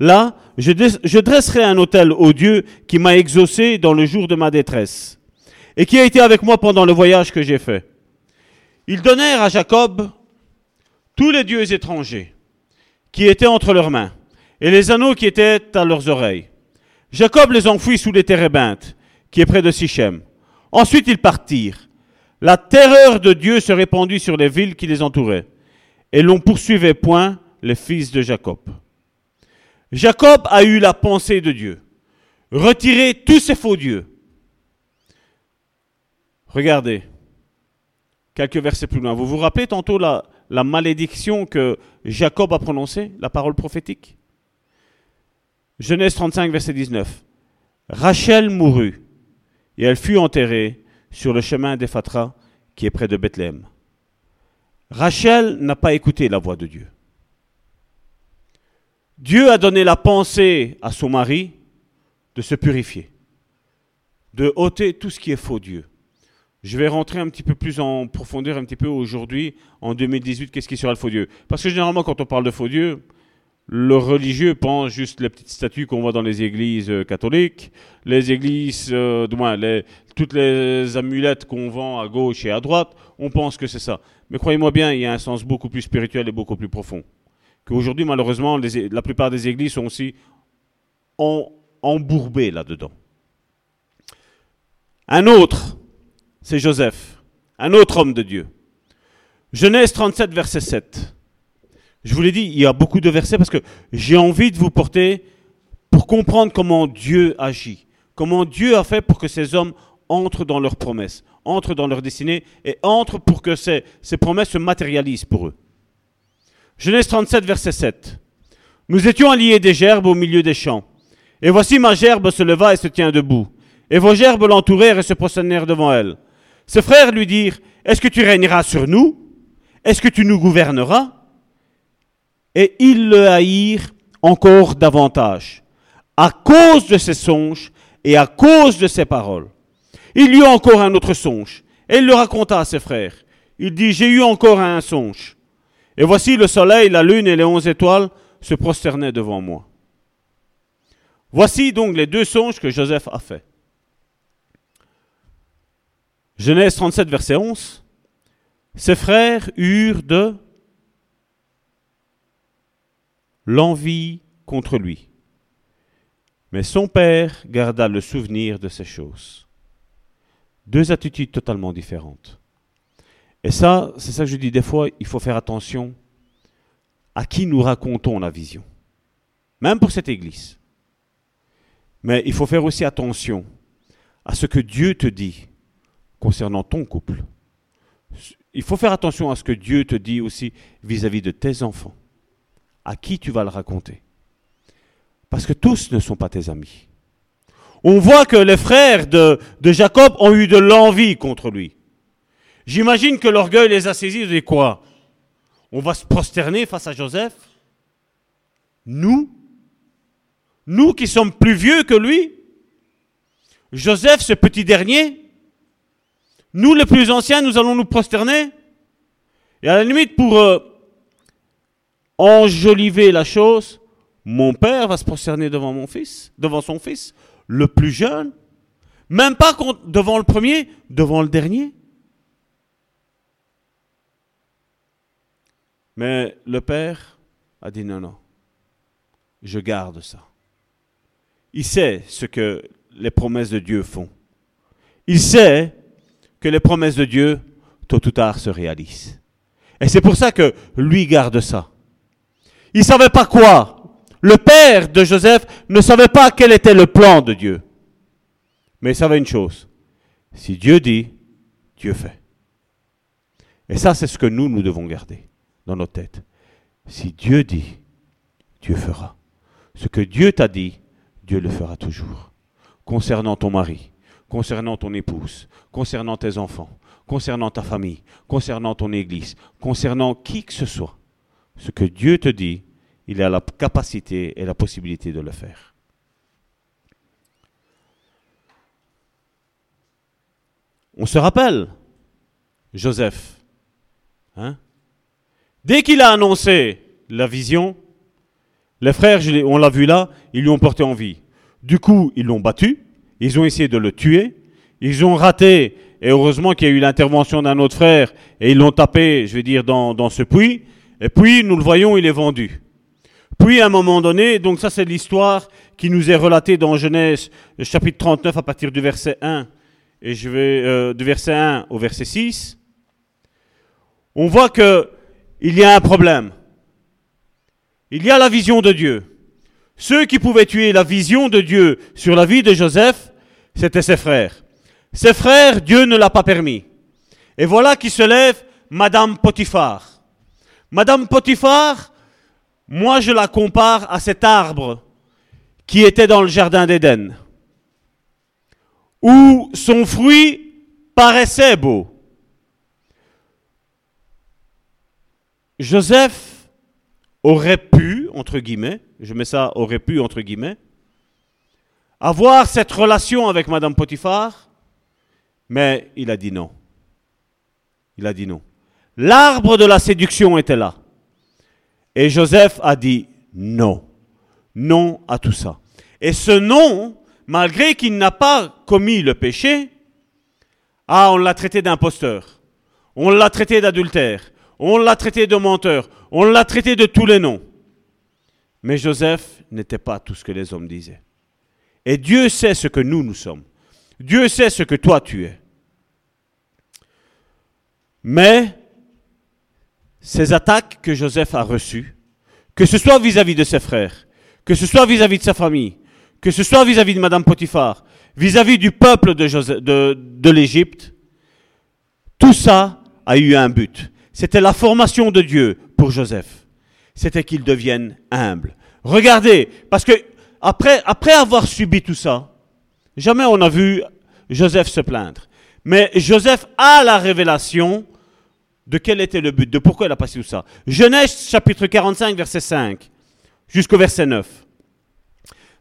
Là, je, dres- je dresserai un autel au Dieu qui m'a exaucé dans le jour de ma détresse et qui a été avec moi pendant le voyage que j'ai fait. Ils donnèrent à Jacob tous les dieux étrangers qui étaient entre leurs mains et les anneaux qui étaient à leurs oreilles. Jacob les enfouit sous les térébintes, qui est près de Sichem. Ensuite ils partirent. La terreur de Dieu se répandit sur les villes qui les entouraient, et l'on poursuivait point les fils de Jacob. Jacob a eu la pensée de Dieu. Retirer tous ces faux dieux. Regardez, quelques versets plus loin. Vous vous rappelez tantôt la, la malédiction que Jacob a prononcée, la parole prophétique? Genèse 35, verset 19. Rachel mourut, et elle fut enterrée sur le chemin d'Ephrata, qui est près de Bethléem. Rachel n'a pas écouté la voix de Dieu. Dieu a donné la pensée à son mari de se purifier, de ôter tout ce qui est faux Dieu. Je vais rentrer un petit peu plus en profondeur, un petit peu aujourd'hui, en 2018, qu'est-ce qui sera le faux Dieu? Parce que généralement, quand on parle de faux Dieu, le religieux pense juste les petites statues qu'on voit dans les églises euh, catholiques, les églises, euh, du moins, toutes les amulettes qu'on vend à gauche et à droite, on pense que c'est ça. Mais croyez-moi bien, il y a un sens beaucoup plus spirituel et beaucoup plus profond. Qu'aujourd'hui, malheureusement, la plupart des églises sont aussi embourbées là-dedans. Un autre, c'est Joseph, un autre homme de Dieu. Genèse 37, verset 7. Je vous l'ai dit, il y a beaucoup de versets parce que j'ai envie de vous porter pour comprendre comment Dieu agit, comment Dieu a fait pour que ces hommes entrent dans leurs promesses, entrent dans leur destinée et entrent pour que ces, ces promesses se matérialisent pour eux. Genèse 37, verset 7. Nous étions alliés des gerbes au milieu des champs. Et voici ma gerbe se leva et se tient debout. Et vos gerbes l'entourèrent et se prosternèrent devant elle. Ses frères lui dirent, Est-ce que tu régneras sur nous? Est-ce que tu nous gouverneras? Et ils le haïrent encore davantage, à cause de ses songes et à cause de ses paroles. Il y eut encore un autre songe, et il le raconta à ses frères. Il dit, J'ai eu encore un songe. Et voici le soleil, la lune et les onze étoiles se prosternaient devant moi. Voici donc les deux songes que Joseph a faits. Genèse 37, verset 11. Ses frères eurent de l'envie contre lui. Mais son père garda le souvenir de ces choses. Deux attitudes totalement différentes. Et ça, c'est ça que je dis des fois, il faut faire attention à qui nous racontons la vision. Même pour cette église. Mais il faut faire aussi attention à ce que Dieu te dit concernant ton couple. Il faut faire attention à ce que Dieu te dit aussi vis-à-vis de tes enfants. À qui tu vas le raconter. Parce que tous ne sont pas tes amis. On voit que les frères de, Jacob ont eu de l'envie contre lui. J'imagine que l'orgueil les a saisis de quoi? On va se prosterner face à Joseph? Nous? Nous qui sommes plus vieux que lui? Joseph, ce petit dernier? Nous les plus anciens, nous allons nous prosterner? Et à la limite, pour euh, enjoliver la chose, mon père va se prosterner devant mon fils, devant son fils, le plus jeune, même pas devant le premier, devant le dernier. Mais le père a dit non, non, je garde ça. Il sait ce que les promesses de Dieu font. Il sait que les promesses de Dieu, tôt ou tard, se réalisent. Et c'est pour ça que lui garde ça. Il ne savait pas quoi. Le père de Joseph ne savait pas quel était le plan de Dieu. Mais il savait une chose. Si Dieu dit, Dieu fait. Et ça, c'est ce que nous, nous devons garder dans nos têtes. Si Dieu dit, Dieu fera. Ce que Dieu t'a dit, Dieu le fera toujours. Concernant ton mari, concernant ton épouse, concernant tes enfants, concernant ta famille, concernant ton église, concernant qui que ce soit. Ce que Dieu te dit, il a la capacité et la possibilité de le faire. On se rappelle Joseph. Hein? Dès qu'il a annoncé la vision, les frères, on l'a vu là, ils lui ont porté en vie. Du coup, ils l'ont battu, ils ont essayé de le tuer, ils ont raté, et heureusement qu'il y a eu l'intervention d'un autre frère, et ils l'ont tapé, je vais dire, dans ce puits, et puis, nous le voyons, il est vendu. Puis, à un moment donné, donc ça c'est l'histoire qui nous est relatée dans Genèse, le chapitre 39, à partir du verset 1, et je vais euh, du verset 1 au verset 6, on voit que il y a un problème. Il y a la vision de Dieu. Ceux qui pouvaient tuer la vision de Dieu sur la vie de Joseph, c'étaient ses frères. Ses frères, Dieu ne l'a pas permis. Et voilà qui se lève Madame Potiphar. Madame Potiphar, moi je la compare à cet arbre qui était dans le jardin d'Éden, où son fruit paraissait beau. Joseph aurait pu, entre guillemets, je mets ça aurait pu, entre guillemets, avoir cette relation avec Madame Potiphar, mais il a dit non. Il a dit non. L'arbre de la séduction était là. Et Joseph a dit non. Non à tout ça. Et ce non, malgré qu'il n'a pas commis le péché, ah, on l'a traité d'imposteur. On l'a traité d'adultère. On l'a traité de menteur. On l'a traité de tous les noms. Mais Joseph n'était pas tout ce que les hommes disaient. Et Dieu sait ce que nous, nous sommes. Dieu sait ce que toi, tu es. Mais ces attaques que Joseph a reçues, que ce soit vis-à-vis de ses frères, que ce soit vis-à-vis de sa famille, que ce soit vis-à-vis de Madame Potiphar, vis-à-vis du peuple de, l'Égypte, tout ça a eu un but. C'était la formation de Dieu pour Joseph. C'était qu'il devienne humble. Regardez, parce que après, après avoir subi tout ça, jamais on a vu Joseph se plaindre. Mais Joseph a la révélation de quel était le but, de pourquoi il a passé tout ça? Genèse chapitre 45, verset 5, jusqu'au verset 9.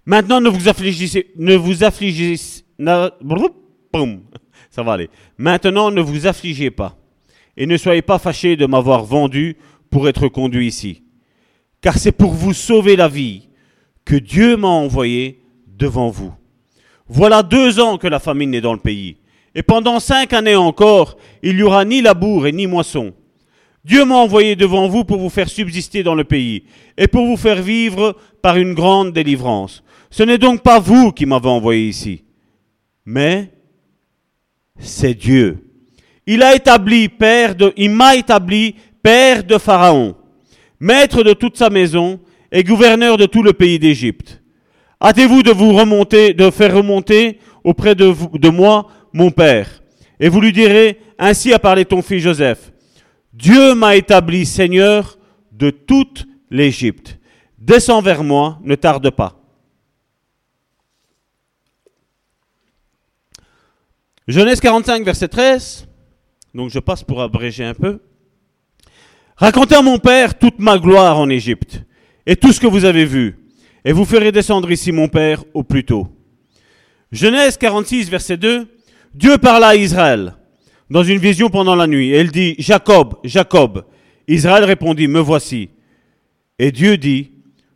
Maintenant, ne vous affligissez, ne vous ça va aller. Maintenant, ne vous affligez pas et ne soyez pas fâchés de m'avoir vendu pour être conduit ici. Car c'est pour vous sauver la vie que Dieu m'a envoyé devant vous. Voilà deux ans que la famine est dans le pays. Et pendant cinq années encore, il n'y aura ni labour et ni moisson. Dieu m'a envoyé devant vous pour vous faire subsister dans le pays et pour vous faire vivre par une grande délivrance. Ce n'est donc pas vous qui m'avez envoyé ici, mais c'est Dieu. Il a établi père de, il m'a établi père de Pharaon, maître de toute sa maison et gouverneur de tout le pays d'Égypte. Hâtez-vous de vous remonter, de faire remonter auprès de, vous, de moi mon père. Et vous lui direz, ainsi a parlé ton fils Joseph. Dieu m'a établi seigneur de toute l'Égypte. Descends vers moi, ne tarde pas. Genèse 45, verset 13. Donc je passe pour abréger un peu. Racontez à mon père toute ma gloire en Égypte et tout ce que vous avez vu, et vous ferez descendre ici mon père au plus tôt. Genèse 46, verset 2. Dieu parla à Israël dans une vision pendant la nuit, et il dit, Jacob, Jacob. Israël répondit, Me voici. Et Dieu dit,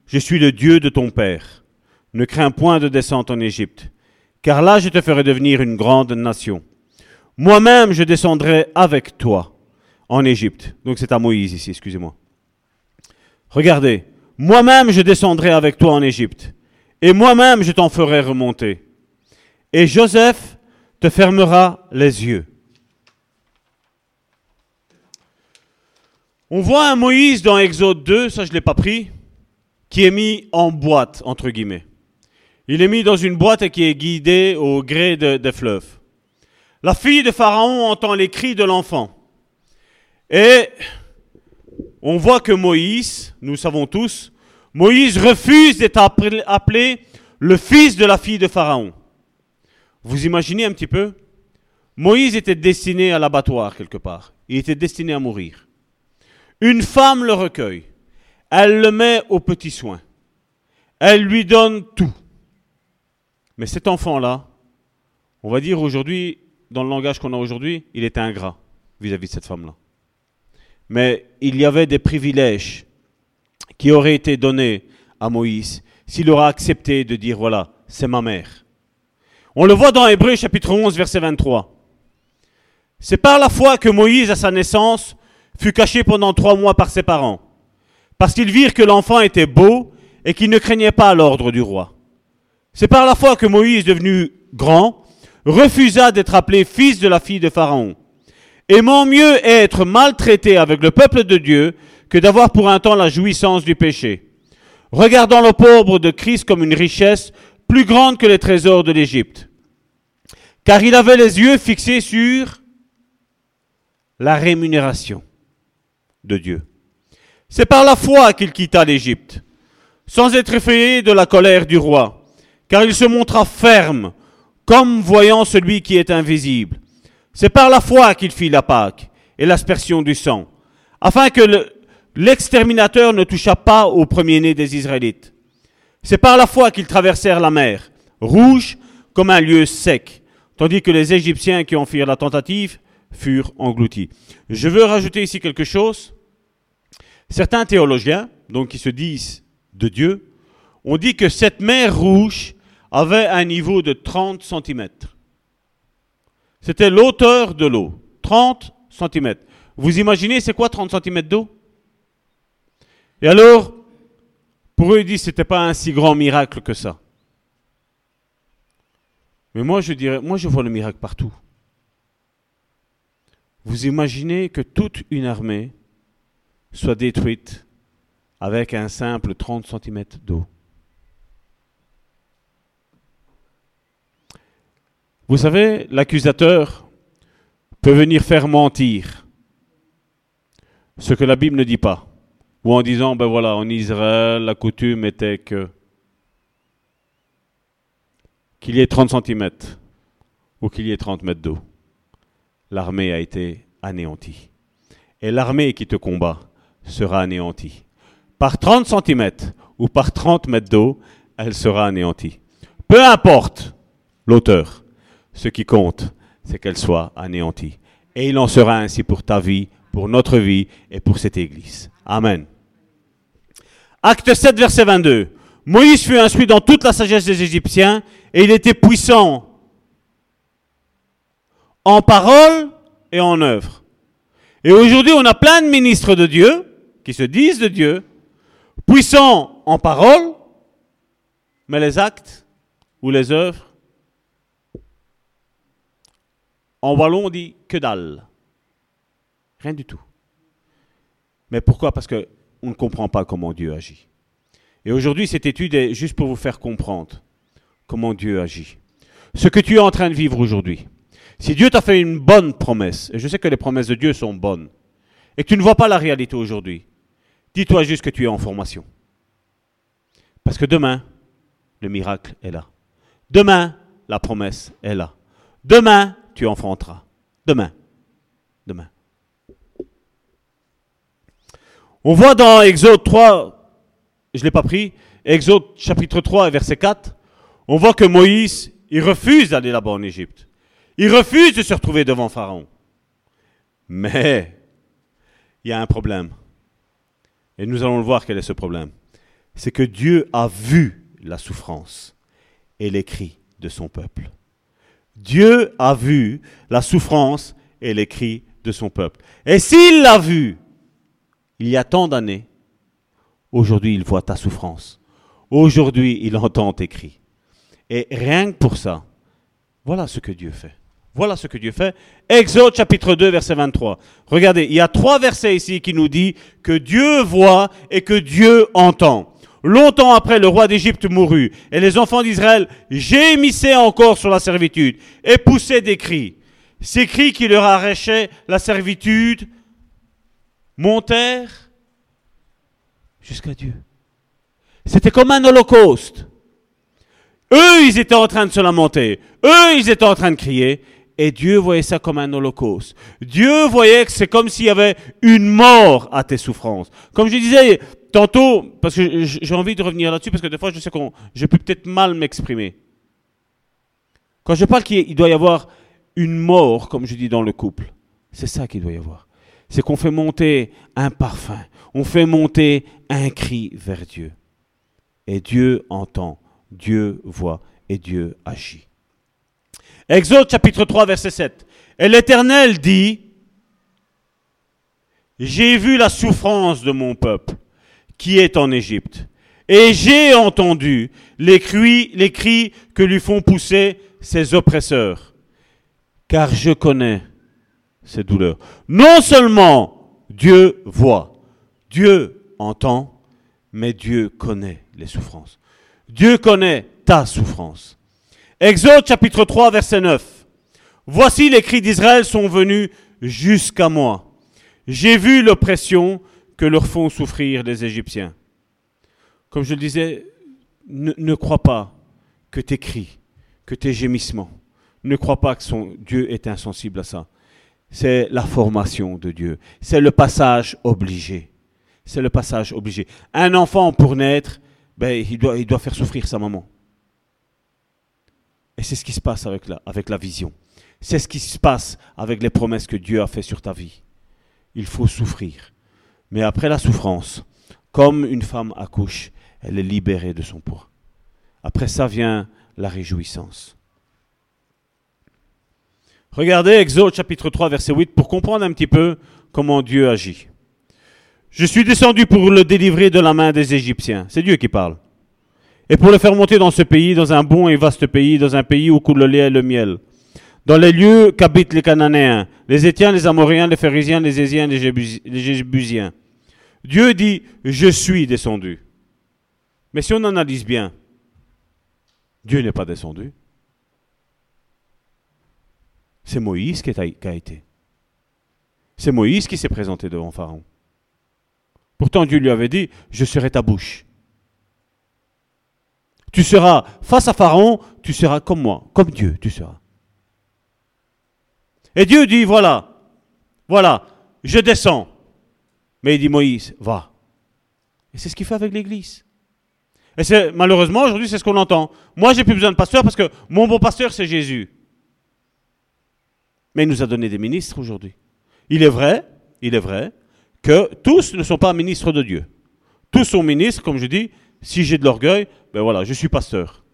Je suis le Dieu de ton père. Ne crains point de descendre en Égypte, car là je te ferai devenir une grande nation. Moi-même je descendrai avec toi en Égypte. Donc c'est à Moïse ici, excusez-moi. Regardez, moi-même je descendrai avec toi en Égypte, et moi-même je t'en ferai remonter. Et Joseph te fermera les yeux. On voit un Moïse dans Exode 2, ça je ne l'ai pas pris, qui est mis en boîte, entre guillemets. Il est mis dans une boîte et qui est guidé au gré de- des fleuves. La fille de Pharaon entend les cris de l'enfant. Et on voit que Moïse, nous savons tous, Moïse refuse d'être appelé le fils de la fille de Pharaon. Vous imaginez un petit peu? Moïse était destiné à l'abattoir quelque part. Il était destiné à mourir. Une femme le recueille. Elle le met aux petits soins. Elle lui donne tout. Mais cet enfant-là, on va dire aujourd'hui, dans le langage qu'on a aujourd'hui, il était ingrat vis-à-vis de cette femme-là. Mais il y avait des privilèges qui auraient été donnés à Moïse s'il aura accepté de dire voilà, c'est ma mère. On le voit dans Hébreu chapitre 11 verset 23. C'est par la foi que Moïse, à sa naissance, fut caché pendant trois mois par ses parents, parce qu'ils virent que l'enfant était beau et qu'il ne craignait pas l'ordre du roi. C'est par la foi que Moïse, devenu grand, refusa d'être appelé fils de la fille de Pharaon, aimant mieux être maltraité avec le peuple de Dieu que d'avoir pour un temps la jouissance du péché, regardant le pauvre de Christ comme une richesse plus grande que les trésors de l'Égypte, car il avait les yeux fixés sur la rémunération de Dieu. C'est par la foi qu'il quitta l'Égypte, sans être effrayé de la colère du roi, car il se montra ferme, comme voyant celui qui est invisible. C'est par la foi qu'il fit la Pâque et l'aspersion du sang, afin que l'exterminateur ne toucha pas au premier-né des Israélites. C'est par la foi qu'ils traversèrent la mer, rouge comme un lieu sec, tandis que les Égyptiens qui en firent la tentative furent engloutis. Je veux rajouter ici quelque chose. Certains théologiens, donc qui se disent de Dieu, ont dit que cette mer rouge avait un niveau de 30 cm. C'était l'auteur de l'eau, 30 cm. Vous imaginez c'est quoi 30 cm d'eau? Et alors, pour eux, ils disent que ce n'était pas un si grand miracle que ça. Mais moi, je dirais, moi, je vois le miracle partout. Vous imaginez que toute une armée soit détruite avec un simple 30 cm d'eau. Vous savez, l'accusateur peut venir faire mentir ce que la Bible ne dit pas. Ou en disant, ben voilà, en Israël, la coutume était que qu'il y ait 30 cm ou qu'il y ait 30 mètres d'eau l'armée a été anéantie. Et l'armée qui te combat sera anéantie. Par 30 cm ou par 30 mètres d'eau, elle sera anéantie. Peu importe l'auteur, ce qui compte, c'est qu'elle soit anéantie. Et il en sera ainsi pour ta vie, pour notre vie et pour cette Église. Amen. Acte 7, verset 22. Moïse fut instruit dans toute la sagesse des Égyptiens et il était puissant en parole et en œuvre. Et aujourd'hui, on a plein de ministres de Dieu qui se disent de Dieu, puissants en parole, mais les actes ou les œuvres, en wallon on dit que dalle. Rien du tout. Mais pourquoi? Parce qu'on ne comprend pas comment Dieu agit. Et aujourd'hui, cette étude est juste pour vous faire comprendre comment Dieu agit. Ce que tu es en train de vivre aujourd'hui, si Dieu t'a fait une bonne promesse, et je sais que les promesses de Dieu sont bonnes, et que tu ne vois pas la réalité aujourd'hui, dis-toi juste que tu es en formation. Parce que demain, le miracle est là. Demain, la promesse est là. Demain, tu enfanteras. Demain. Demain. On voit dans Exode 3, je ne l'ai pas pris, Exode chapitre 3 verset 4, on voit que Moïse, il refuse d'aller là-bas en Égypte. Il refuse de se retrouver devant Pharaon. Mais il y a un problème. Et nous allons le voir quel est ce problème. C'est que Dieu a vu la souffrance et les cris de son peuple. Dieu a vu la souffrance et les cris de son peuple. Et s'il l'a vu il y a tant d'années, aujourd'hui il voit ta souffrance. Aujourd'hui il entend tes cris. Et rien que pour ça, voilà ce que Dieu fait. Voilà ce que Dieu fait. Exode chapitre 2, verset 23. Regardez, il y a trois versets ici qui nous disent que Dieu voit et que Dieu entend. Longtemps après, le roi d'Égypte mourut, et les enfants d'Israël gémissaient encore sur la servitude, et poussaient des cris. Ces cris qui leur arrachaient la servitude montèrent jusqu'à Dieu. C'était comme un holocauste. Eux, ils étaient en train de se lamenter. Eux, ils étaient en train de crier. Et Dieu voyait ça comme un holocauste. Dieu voyait que c'est comme s'il y avait une mort à tes souffrances. Comme je disais tantôt, parce que j'ai envie de revenir là-dessus, parce que des fois je sais qu'on, je peux peut-être mal m'exprimer. Quand je parle qu'il doit y avoir une mort, comme je dis dans le couple. C'est ça qu'il doit y avoir. C'est qu'on fait monter un parfum, on fait monter un cri vers Dieu. Et Dieu entend, Dieu voit et Dieu agit. Exode chapitre 3 verset 7. Et l'Éternel dit, j'ai vu la souffrance de mon peuple qui est en Égypte, et j'ai entendu les cris, les cris que lui font pousser ses oppresseurs, car je connais ses douleurs. Non seulement Dieu voit, Dieu entend, mais Dieu connaît les souffrances. Dieu connaît ta souffrance. Exode chapitre 3 verset 9. Voici les cris d'Israël sont venus jusqu'à moi. J'ai vu l'oppression que leur font souffrir les Égyptiens. Comme je le disais, ne, ne crois pas que tes cris, que tes gémissements, ne crois pas que son Dieu est insensible à ça. C'est la formation de Dieu. C'est le passage obligé. C'est le passage obligé. Un enfant pour naître, ben, il, doit, faire souffrir sa maman. Et c'est ce qui se passe avec la, avec la vision. C'est ce qui se passe avec les promesses que Dieu a faites sur ta vie. Il faut souffrir. Mais après la souffrance, comme une femme accouche, elle est libérée de son poids. Après ça vient la réjouissance. Regardez Exode chapitre 3 verset 8 pour comprendre un petit peu comment Dieu agit. Je suis descendu pour le délivrer de la main des Égyptiens. C'est Dieu qui parle. Et pour le faire monter dans ce pays, dans un bon et vaste pays, dans un pays où coule le lait et le miel. Dans les lieux qu'habitent les Cananéens, les Étiens, les Amoréens, les Phérésiens, les Ésiens, les Jébusiens. Dieu dit, je suis descendu. Mais si on analyse bien, Dieu n'est pas descendu. C'est Moïse qui a été. C'est Moïse qui s'est présenté devant Pharaon. Pourtant, Dieu lui avait dit, je serai ta bouche. Tu seras face à Pharaon, tu seras comme moi, comme Dieu, tu seras. Et Dieu dit, voilà, voilà, je descends. Mais il dit, Moïse, va. Et c'est ce qu'il fait avec l'Église. Et malheureusement aujourd'hui, c'est ce qu'on entend. Moi, j'ai plus besoin de pasteur parce que mon bon pasteur, c'est Jésus. Mais il nous a donné des ministres aujourd'hui. Il est vrai, il est vrai, que tous ne sont pas ministres de Dieu. Tous sont ministres, comme je dis, si j'ai de l'orgueil, ben voilà, je suis pasteur.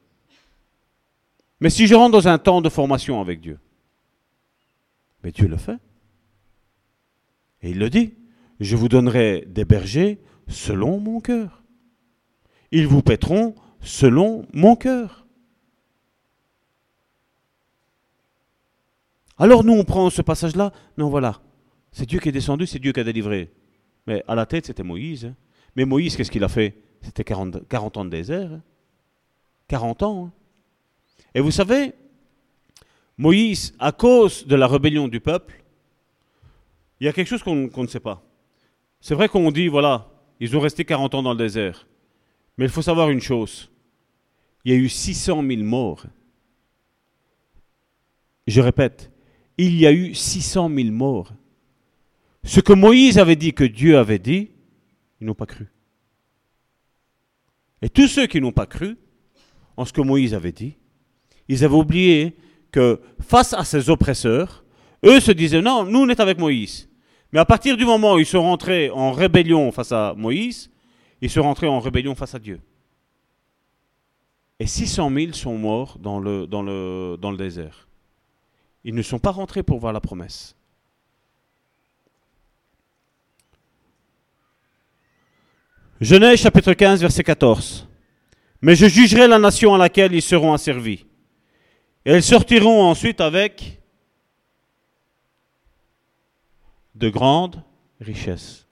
Mais si je rentre dans un temps de formation avec Dieu, mais Dieu le fait. Et il le dit, je vous donnerai des bergers selon mon cœur. Ils vous paîtront selon mon cœur. Alors nous, on prend ce passage-là, non voilà, c'est Dieu qui est descendu, c'est Dieu qui a délivré. Mais à la tête, c'était Moïse. Hein. Mais Moïse, qu'est-ce qu'il a fait? C'était 40, 40, ans de désert. 40 hein. ans. Hein. Et vous savez, Moïse, à cause de la rébellion du peuple, il y a quelque chose qu'on ne sait pas. C'est vrai qu'on dit, voilà, ils ont resté 40 ans dans le désert. Mais il faut savoir une chose. Il y a eu 600 000 morts. Je répète, il y a eu 600 000 morts. Ce que Moïse avait dit que Dieu avait dit, ils n'ont pas cru. Et tous ceux qui n'ont pas cru en ce que Moïse avait dit, ils avaient oublié que face à ces oppresseurs, eux se disaient non, nous on est avec Moïse. Mais à partir du moment où ils sont rentrés en rébellion face à Moïse, ils sont rentrés en rébellion face à Dieu. Et 600 000 sont morts dans le, désert. Ils ne sont pas rentrés pour voir la promesse. Genèse chapitre 15, verset 14. Mais je jugerai la nation à laquelle ils seront asservis. Et ils sortiront ensuite avec de grandes richesses.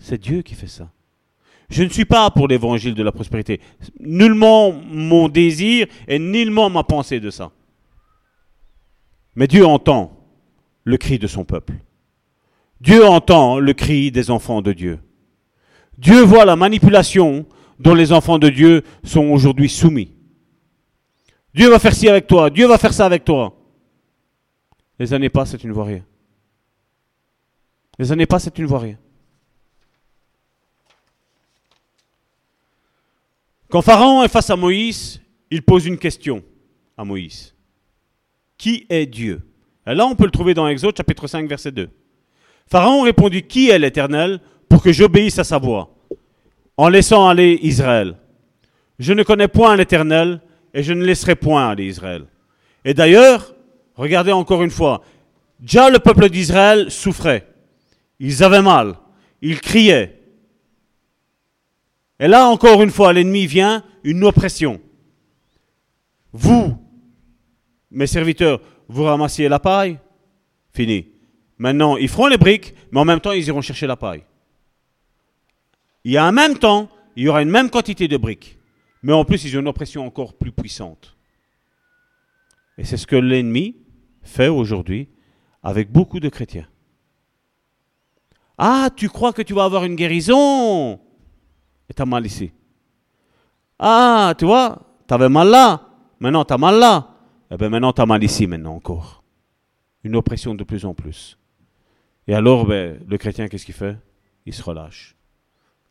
C'est Dieu qui fait ça. Je ne suis pas pour l'évangile de la prospérité. Nullement mon désir et nullement ma pensée de ça. Mais Dieu entend le cri de son peuple. Dieu entend le cri des enfants de Dieu. Dieu voit la manipulation dont les enfants de Dieu sont aujourd'hui soumis. Dieu va faire ci avec toi, Dieu va faire ça avec toi. Les années passent et tu ne vois rien. Les années passent et tu ne rien. Quand Pharaon est face à Moïse, il pose une question à Moïse. Qui est Dieu? Là, on peut le trouver dans Exode chapitre 5, verset 2. Pharaon répondit, Qui est l'Éternel pour que j'obéisse à sa voix en laissant aller Israël? Je ne connais point l'Éternel et je ne laisserai point aller Israël. Et d'ailleurs, regardez encore une fois, déjà le peuple d'Israël souffrait. Ils avaient mal. Ils criaient. Et là, encore une fois, l'ennemi vient, une oppression. Vous, mes serviteurs, vous ramassiez la paille, fini. Maintenant, ils feront les briques, mais en même temps, ils iront chercher la paille. Il y a en même temps, il y aura une même quantité de briques, mais en plus, ils ont une oppression encore plus puissante. Et c'est ce que l'ennemi fait aujourd'hui avec beaucoup de chrétiens. Ah, tu crois que tu vas avoir une guérison? Et tu as mal ici. Ah, tu vois, tu avais mal là, maintenant tu as mal là. Eh bien maintenant tu as mal ici, maintenant encore. Une oppression de plus en plus. Et alors, ben, le chrétien, qu'est-ce qu'il fait? Il se relâche.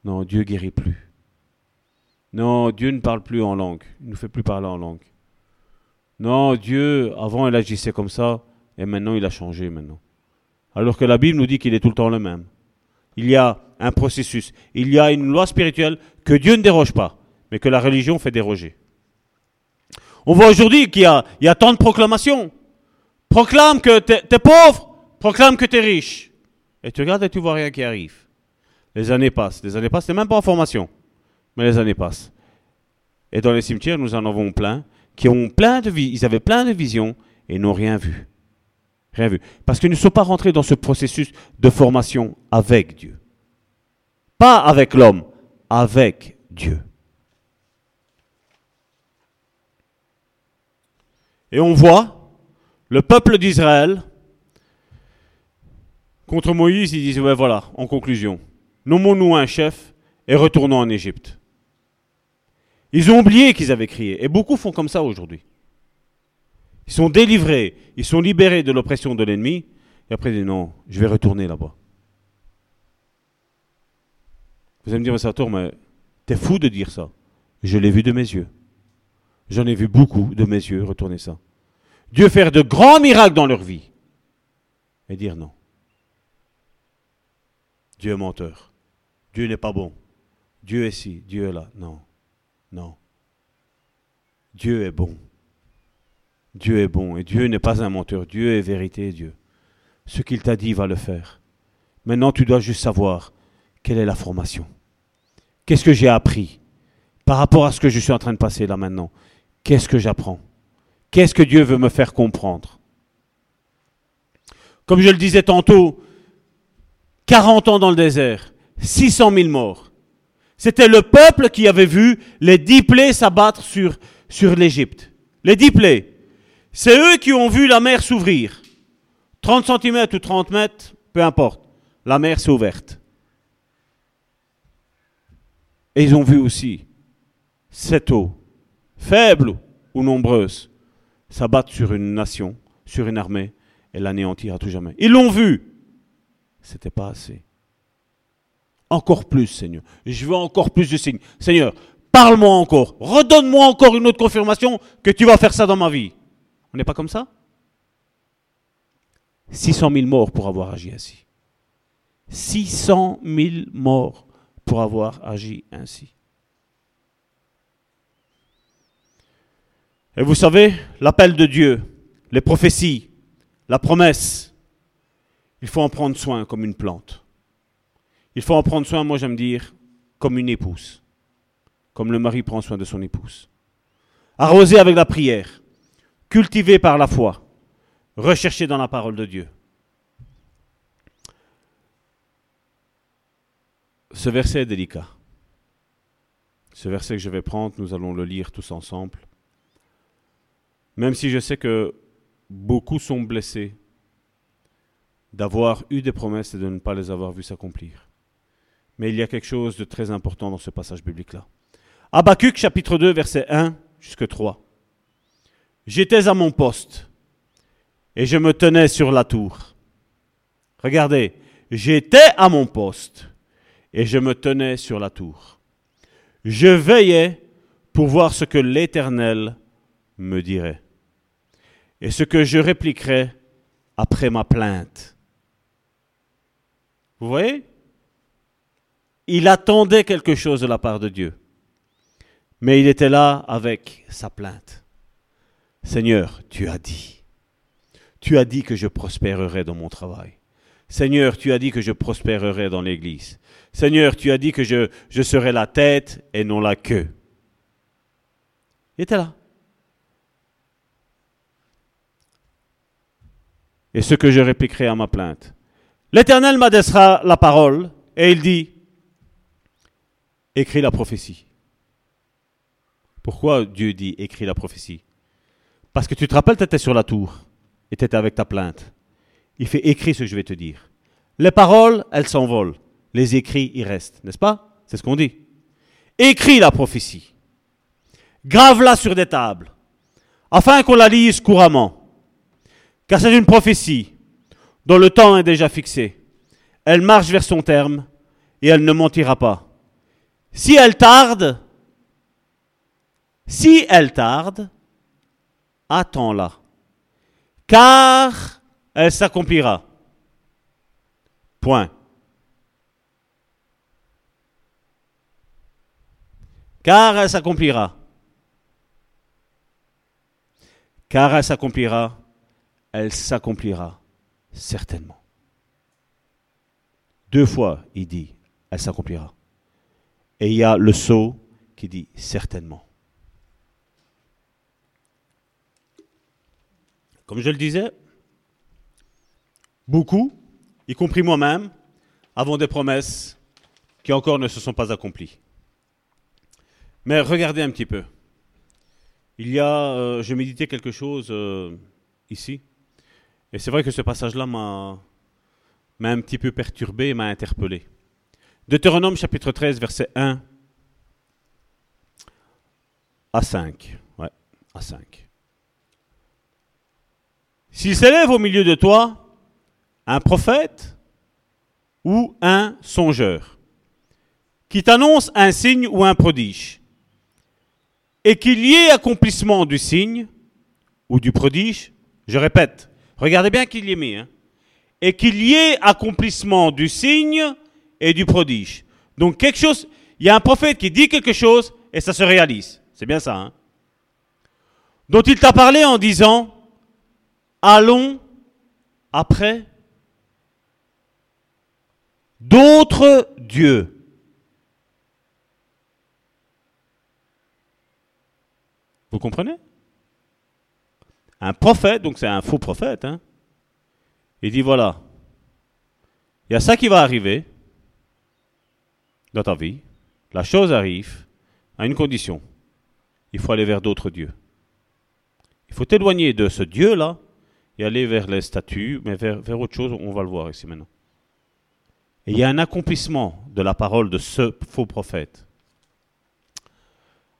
Non, Dieu guérit plus. Non, Dieu ne parle plus en langue. Il ne nous fait plus parler en langue. Non, Dieu, avant, il agissait comme ça, et maintenant, il a changé maintenant. Alors que la Bible nous dit qu'il est tout le temps le même. Il y a un processus, il y a une loi spirituelle que Dieu ne déroge pas, mais que la religion fait déroger. On voit aujourd'hui qu'il y a, tant de proclamations. Proclame que tu es pauvre, proclame que tu es riche. Et tu regardes et tu vois rien qui arrive. Les années passent. Les années passent, c'est même pas en formation. Mais les années passent. Et dans les cimetières, nous en avons plein, qui ont plein de vie, ils avaient plein de visions et n'ont rien vu. Rien vu. Parce qu'ils ne sont pas rentrés dans ce processus de formation avec Dieu. Pas avec l'homme, avec Dieu. Et on voit le peuple d'Israël contre Moïse, ils disent, voilà, en conclusion, nommons-nous un chef et retournons en Égypte. Ils ont oublié qu'ils avaient crié, et beaucoup font comme ça aujourd'hui. Ils sont délivrés, ils sont libérés de l'oppression de l'ennemi, et après ils disent non, je vais retourner là-bas. Vous allez me dire, Sator, mais t'es fou de dire ça. Je l'ai vu de mes yeux. J'en ai vu beaucoup de mes yeux retourner ça. Dieu faire de grands miracles dans leur vie. Et dire non. Dieu est menteur. Dieu n'est pas bon. Dieu est ci, Dieu est là. Non. Non. Dieu est bon. Dieu est bon et Dieu n'est pas un menteur. Dieu est vérité, Dieu. Ce qu'il t'a dit, va le faire. Maintenant, tu dois juste savoir quelle est la formation. Qu'est-ce que j'ai appris par rapport à ce que je suis en train de passer là maintenant? Qu'est-ce que j'apprends? Qu'est-ce que Dieu veut me faire comprendre? Comme je le disais tantôt, 40 ans dans le désert, 600 000 morts. C'était le peuple qui avait vu les dix plaies s'abattre sur, l'Égypte. Les dix plaies. C'est eux qui ont vu la mer s'ouvrir. 30 cm ou 30 mètres, peu importe. La mer s'est ouverte. Et ils ont vu aussi cette eau, faible ou nombreuse, s'abattre sur une nation, sur une armée, et l'anéantir à tout jamais. Ils l'ont vu. C'était pas assez. Encore plus, Seigneur. Je veux encore plus de signes. Seigneur, parle-moi encore. Redonne-moi encore une autre confirmation que tu vas faire ça dans ma vie. On n'est pas comme ça? 600 000 morts pour avoir agi ainsi. 600 000 morts pour avoir agi ainsi. Et vous savez, l'appel de Dieu, les prophéties, la promesse, il faut en prendre soin comme une plante. Il faut en prendre soin, moi j'aime dire, comme une épouse, comme le mari prend soin de son épouse. Arrosé avec la prière, cultivé par la foi, recherché dans la parole de Dieu. Ce verset est délicat. Ce verset que je vais prendre, nous allons le lire tous ensemble. Même si je sais que beaucoup sont blessés d'avoir eu des promesses et de ne pas les avoir vues s'accomplir. Mais il y a quelque chose de très important dans ce passage biblique-là. Habakkuk chapitre 2 verset 1 jusqu'à 3. J'étais à mon poste et je me tenais sur la tour. Regardez, j'étais à mon poste et je me tenais sur la tour. Je veillais pour voir ce que l'Éternel me dirait. et ce que je répliquerai après ma plainte. Vous voyez? Il attendait quelque chose de la part de Dieu. Mais il était là avec sa plainte. Seigneur, tu as dit. Tu as dit que je prospérerai dans mon travail. Seigneur, tu as dit que je prospérerai dans l'Église. Seigneur, tu as dit que je, je serai la tête et non la queue. Il était là. Et ce que je répliquerai à ma plainte. L'Éternel m'adressera la parole et il dit, écris la prophétie. Pourquoi Dieu dit écris la prophétie? Parce que tu te rappelles, tu étais sur la tour et tu étais avec ta plainte. Il fait écris ce que je vais te dire. Les paroles, elles s'envolent. Les écrits, ils restent. N'est-ce pas? C'est ce qu'on dit. Écris la prophétie. Grave-la sur des tables, afin qu'on la lise couramment. Car c'est une prophétie dont le temps est déjà fixé. Elle marche vers son terme et elle ne mentira pas. Si elle tarde, si elle tarde, attends-la, car elle s'accomplira. Point. Car elle s'accomplira. Car elle s'accomplira, elle s'accomplira certainement. Deux fois, il dit, elle s'accomplira. Et il y a le sceau qui dit certainement. Comme je le disais, beaucoup, y compris moi-même, avons des promesses qui encore ne se sont pas accomplies. Mais regardez un petit peu. Il y a, euh, je méditais quelque chose euh, ici, et c'est vrai que ce passage-là m'a, un petit peu perturbé m'a interpellé. Deutéronome chapitre 13, verset 1 à 5. Ouais, à 5. S'il s'élève au milieu de toi un prophète ou un songeur qui t'annonce un signe ou un prodige, et qu'il y ait accomplissement du signe ou du prodige, je répète, regardez bien qu'il y ait mis, hein, et qu'il y ait accomplissement du signe et du prodige. Donc quelque chose, il y a un prophète qui dit quelque chose et ça se réalise. C'est bien ça. Hein dont il t'a parlé en disant, allons après d'autres dieux. Vous comprenez? Un prophète, donc c'est un faux prophète, hein, il dit voilà, il y a ça qui va arriver dans ta vie. La chose arrive à une condition. Il faut aller vers d'autres dieux. Il faut t'éloigner de ce Dieu-là et aller vers les statues, mais vers, vers autre chose, on va le voir ici maintenant. Et il y a un accomplissement de la parole de ce faux prophète.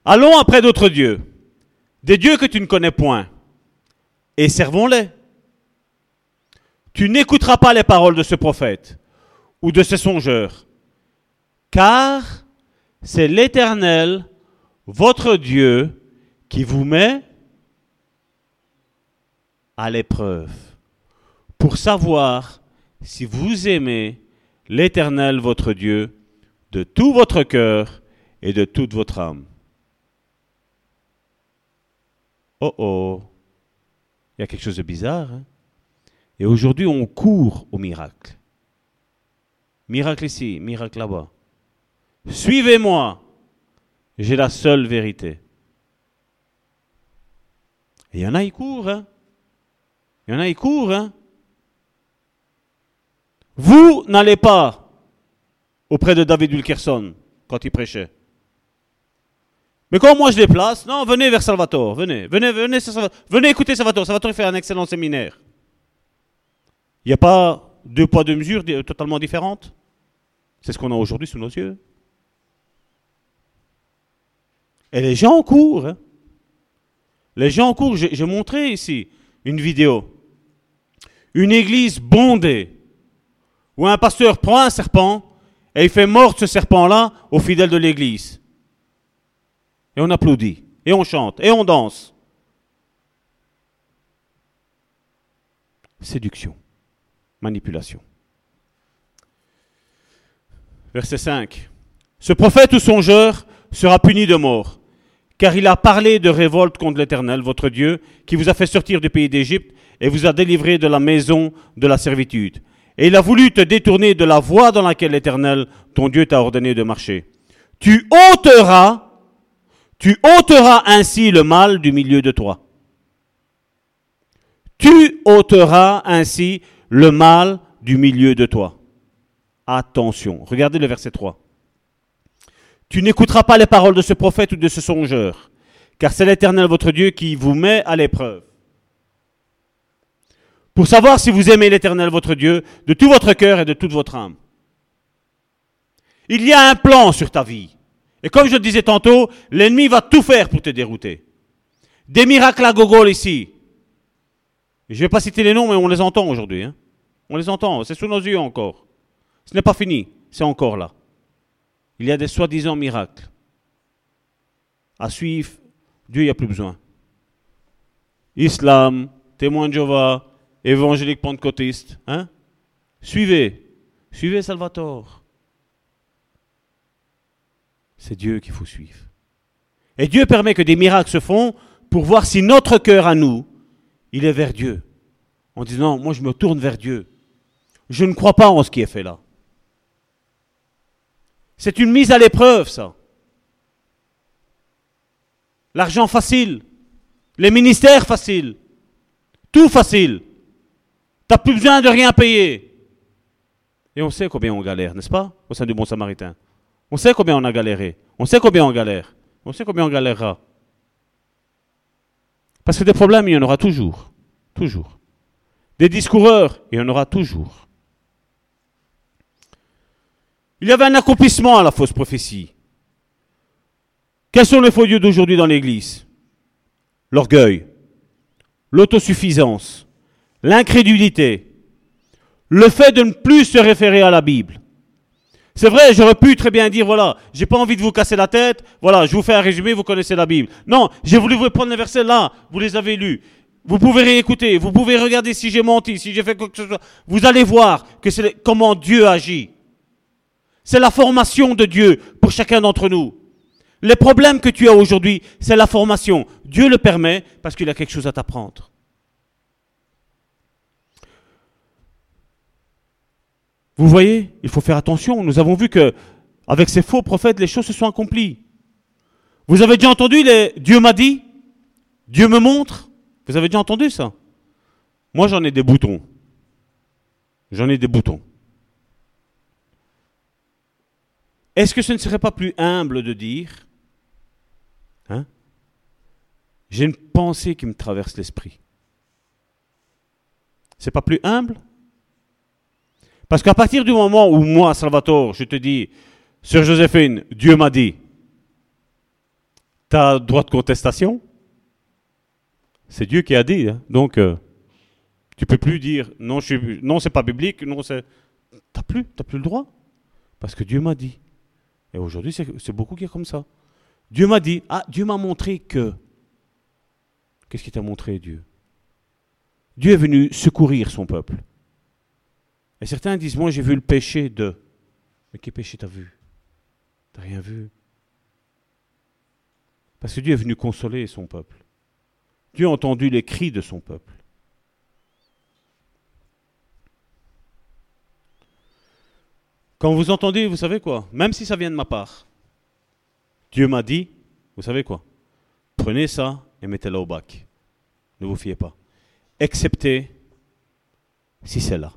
Allons après d'autres dieux, des dieux que tu ne connais point, et servons-les. Tu n'écouteras pas les paroles de ce prophète ou de ce songeur, car c'est l'Éternel, votre Dieu, qui vous met à l'épreuve pour savoir si vous aimez l'Éternel votre Dieu de tout votre cœur et de toute votre âme. Oh oh, il y a quelque chose de bizarre. Hein? Et aujourd'hui, on court au miracle. Miracle ici, miracle là-bas. Suivez-moi, j'ai la seule vérité. Et il y en a, ils courent. Hein? Il y en a, ils courent. Hein? Vous n'allez pas auprès de David Wilkerson quand il prêchait. Mais quand moi je déplace, non, venez vers Salvatore, venez, venez, venez, venez écouter Salvatore. Salvatore fait un excellent séminaire. Il n'y a pas deux poids, deux mesures totalement différentes? C'est ce qu'on a aujourd'hui sous nos yeux. Et les gens courent. Hein. Les gens courent. J'ai montré ici une vidéo. Une église bondée où un pasteur prend un serpent et il fait mordre ce serpent-là aux fidèles de l'église. Et on applaudit, et on chante, et on danse. séduction, manipulation. Verset 5. Ce prophète ou songeur sera puni de mort, car il a parlé de révolte contre l'Éternel, votre Dieu, qui vous a fait sortir du pays d'Égypte et vous a délivré de la maison de la servitude. Et il a voulu te détourner de la voie dans laquelle l'Éternel, ton Dieu, t'a ordonné de marcher. Tu ôteras, tu ôteras ainsi le mal du milieu de toi. Tu ôteras ainsi le mal du milieu de toi. Attention, regardez le verset 3. Tu n'écouteras pas les paroles de ce prophète ou de ce songeur, car c'est l'Éternel votre Dieu qui vous met à l'épreuve. Pour savoir si vous aimez l'Éternel votre Dieu de tout votre cœur et de toute votre âme. Il y a un plan sur ta vie. Et comme je le disais tantôt, l'ennemi va tout faire pour te dérouter. Des miracles à gogol ici. Je ne vais pas citer les noms, mais on les entend aujourd'hui. Hein. On les entend, c'est sous nos yeux encore. Ce n'est pas fini, c'est encore là. Il y a des soi-disant miracles. À suivre, Dieu n'y a plus besoin. Islam, témoin de Jéhovah, évangélique pentecôtiste. Hein? Suivez. Suivez Salvatore. C'est Dieu qu'il faut suivre. Et Dieu permet que des miracles se font pour voir si notre cœur à nous, il est vers Dieu. En disant, moi je me tourne vers Dieu. Je ne crois pas en ce qui est fait là. C'est une mise à l'épreuve, ça. L'argent facile, les ministères faciles, tout facile. Tu n'as plus besoin de rien payer. Et on sait combien on galère, n'est-ce pas, au sein du Bon Samaritain? On sait combien on a galéré. On sait combien on galère. On sait combien on galérera. Parce que des problèmes, il y en aura toujours. Toujours. Des discoureurs, il y en aura toujours. Il y avait un accomplissement à la fausse prophétie. Quels sont les faux dieux d'aujourd'hui dans l'Église? L'orgueil, l'autosuffisance, l'incrédulité, le fait de ne plus se référer à la Bible. C'est vrai, j'aurais pu très bien dire, voilà, j'ai pas envie de vous casser la tête, voilà, je vous fais un résumé, vous connaissez la Bible. Non, j'ai voulu vous prendre les versets là, vous les avez lus. Vous pouvez réécouter, vous pouvez regarder si j'ai menti, si j'ai fait quoi que ce soit. Vous allez voir que c'est comment Dieu agit. C'est la formation de Dieu pour chacun d'entre nous. Les problèmes que tu as aujourd'hui, c'est la formation. Dieu le permet parce qu'il a quelque chose à t'apprendre. Vous voyez, il faut faire attention. Nous avons vu que avec ces faux prophètes, les choses se sont accomplies. Vous avez déjà entendu les Dieu m'a dit, Dieu me montre? Vous avez déjà entendu ça? Moi, j'en ai des boutons. J'en ai des boutons. Est-ce que ce ne serait pas plus humble de dire hein, J'ai une pensée qui me traverse l'esprit. C'est pas plus humble? Parce qu'à partir du moment où moi, Salvatore, je te dis, Sœur Joséphine, Dieu m'a dit, tu as droit de contestation C'est Dieu qui a dit. Hein. Donc, euh, tu peux plus dire, non, je suis, non, c'est pas biblique, non, c'est. T'as plus, t'as plus le droit. Parce que Dieu m'a dit. Et aujourd'hui, c'est beaucoup qui est comme ça. Dieu m'a dit, ah, Dieu m'a montré que. Qu'est-ce qu'il t'a montré, Dieu? Dieu est venu secourir son peuple. Et certains disent, moi j'ai vu le péché de. Mais quel péché t'as vu? T'as rien vu? Parce que Dieu est venu consoler son peuple. Dieu a entendu les cris de son peuple. Quand vous entendez, vous savez quoi? Même si ça vient de ma part, Dieu m'a dit, vous savez quoi? Prenez ça et mettez-le au bac. Ne vous fiez pas. Excepté si c'est là.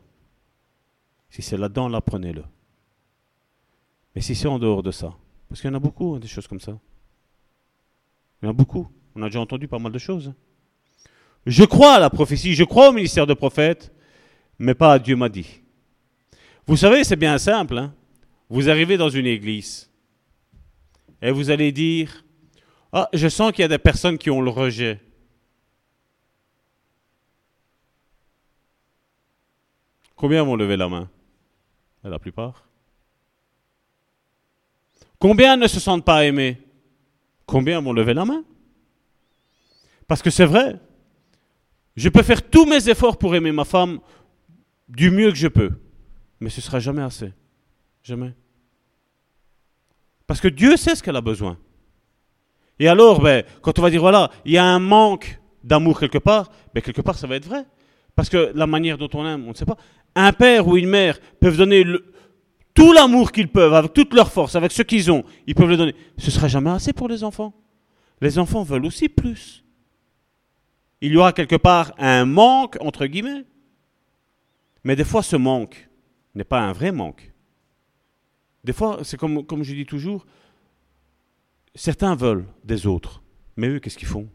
Si c'est là-dedans, là, prenez-le. Mais si c'est en dehors de ça, parce qu'il y en a beaucoup, hein, des choses comme ça. Il y en a beaucoup. On a déjà entendu pas mal de choses. Je crois à la prophétie, je crois au ministère de prophète, mais pas à Dieu m'a dit. Vous savez, c'est bien simple. Hein. Vous arrivez dans une église et vous allez dire, ah, je sens qu'il y a des personnes qui ont le rejet. Combien vont lever la main? La plupart. Combien ne se sentent pas aimés? Combien vont lever la main? Parce que c'est vrai, Je peux faire tous mes efforts pour aimer ma femme du mieux que je peux, mais ce sera jamais assez. Jamais. Parce que Dieu sait ce qu'elle a besoin. Et alors, ben, quand on va dire, voilà, il y a un manque d'amour quelque part, ben, quelque part, ça va être vrai. Parce que la manière dont on aime, on ne sait pas. Un père ou une mère peuvent donner tout l'amour qu'ils peuvent, avec toute leur force, avec ce qu'ils ont, ils peuvent le donner. Ce sera jamais assez pour les enfants. Les enfants veulent aussi plus. Il y aura quelque part un manque, entre guillemets. Mais des fois, ce manque n'est pas un vrai manque. Des fois, c'est comme, je dis toujours, certains veulent des autres, mais eux, qu'est-ce qu'ils font?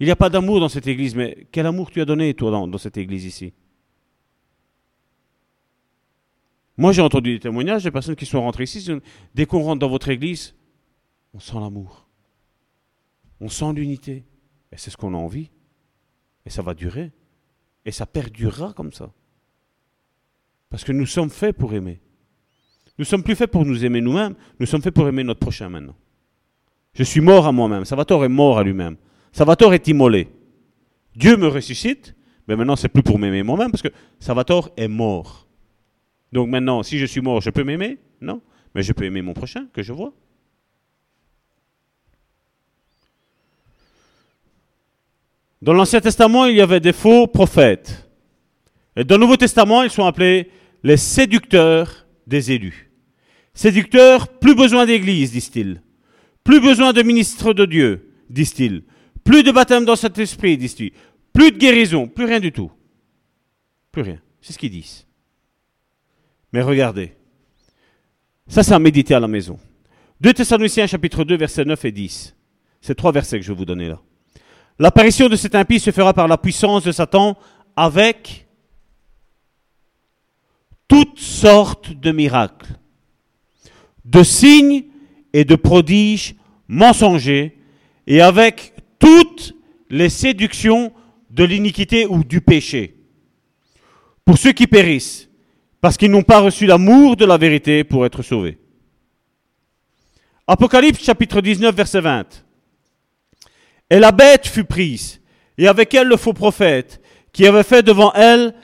Il n'y a pas d'amour dans cette église, mais quel amour tu as donné, toi, dans cette église ici? Moi, j'ai entendu des témoignages de personnes qui sont rentrées ici. Dès qu'on rentre dans votre église, on sent l'amour. On sent l'unité. Et c'est ce qu'on a envie. Et ça va durer. Et ça perdurera comme ça. Parce que nous sommes faits pour aimer. Nous sommes plus faits pour nous aimer nous-mêmes, nous sommes faits pour aimer notre prochain maintenant. Je suis mort à moi-même. Salvatore est mort à lui-même. Salvatore est immolé. Dieu me ressuscite, mais maintenant c'est plus pour m'aimer moi-même parce que Salvatore est mort. Donc maintenant, si je suis mort, je peux m'aimer? Non. Mais je peux aimer mon prochain que je vois. Dans l'Ancien Testament, il y avait des faux prophètes. Et dans le Nouveau Testament, ils sont appelés les séducteurs des élus. Séducteurs, plus besoin d'église, disent-ils. Plus besoin de ministres de Dieu, disent-ils. Plus de baptême dans cet esprit, disent-ils. Plus de guérison, plus rien du tout. Plus rien. C'est ce qu'ils disent. Mais regardez. Ça, c'est à méditer à la maison. 2 Thessaloniciens chapitre 2, versets 9 et 10. C'est trois versets que je vais vous donner là. L'apparition de cet impie se fera par la puissance de Satan avec toutes sortes de miracles, de signes et de prodiges mensongers, et avec toutes les séductions de l'iniquité ou du péché. Pour ceux qui périssent, parce qu'ils n'ont pas reçu l'amour de la vérité pour être sauvés. Apocalypse chapitre 19, verset 20. Et la bête fut prise, et avec elle le faux prophète, qui avait fait devant elle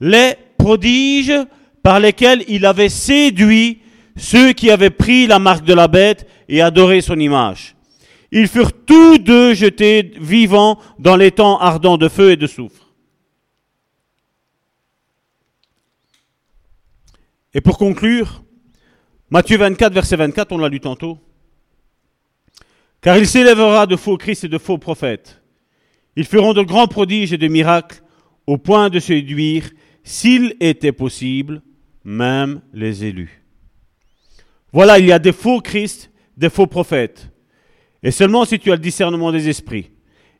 les prodiges par lesquels il avait séduit ceux qui avaient pris la marque de la bête et adoré son image. Ils furent tous deux jetés vivants dans les temps ardents de feu et de soufre. Et pour conclure, Matthieu 24, verset 24, on l'a lu tantôt. Car il s'élèvera de faux Christ et de faux prophètes. Ils feront de grands prodiges et de miracles au point de séduire, s'il était possible, même les élus. Voilà, il y a des faux Christ, des faux prophètes. Et seulement si tu as le discernement des esprits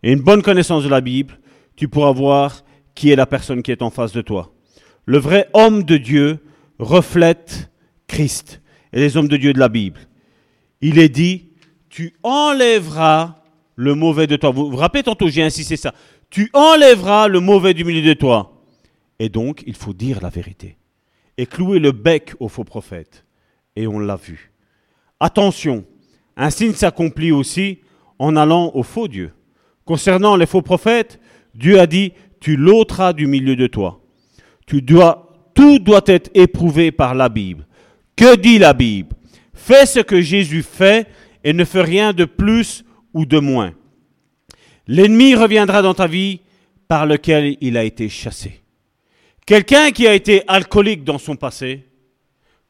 et une bonne connaissance de la Bible, tu pourras voir qui est la personne qui est en face de toi. Le vrai homme de Dieu reflète Christ et les hommes de Dieu de la Bible. Il est dit, tu enlèveras le mauvais de toi. Vous vous rappelez tantôt, j'ai insisté ça. Tu enlèveras le mauvais du milieu de toi. Et donc, il faut dire la vérité. Et clouer le bec au faux prophète. Et on l'a vu. Attention, un signe s'accomplit aussi en allant au faux Dieu. Concernant les faux prophètes, Dieu a dit, tu l'ôteras du milieu de toi. Tu dois, tout doit être éprouvé par la Bible. Que dit la Bible? Fais ce que Jésus fait et ne fais rien de plus ou de moins. L'ennemi reviendra dans ta vie par lequel il a été chassé. Quelqu'un qui a été alcoolique dans son passé,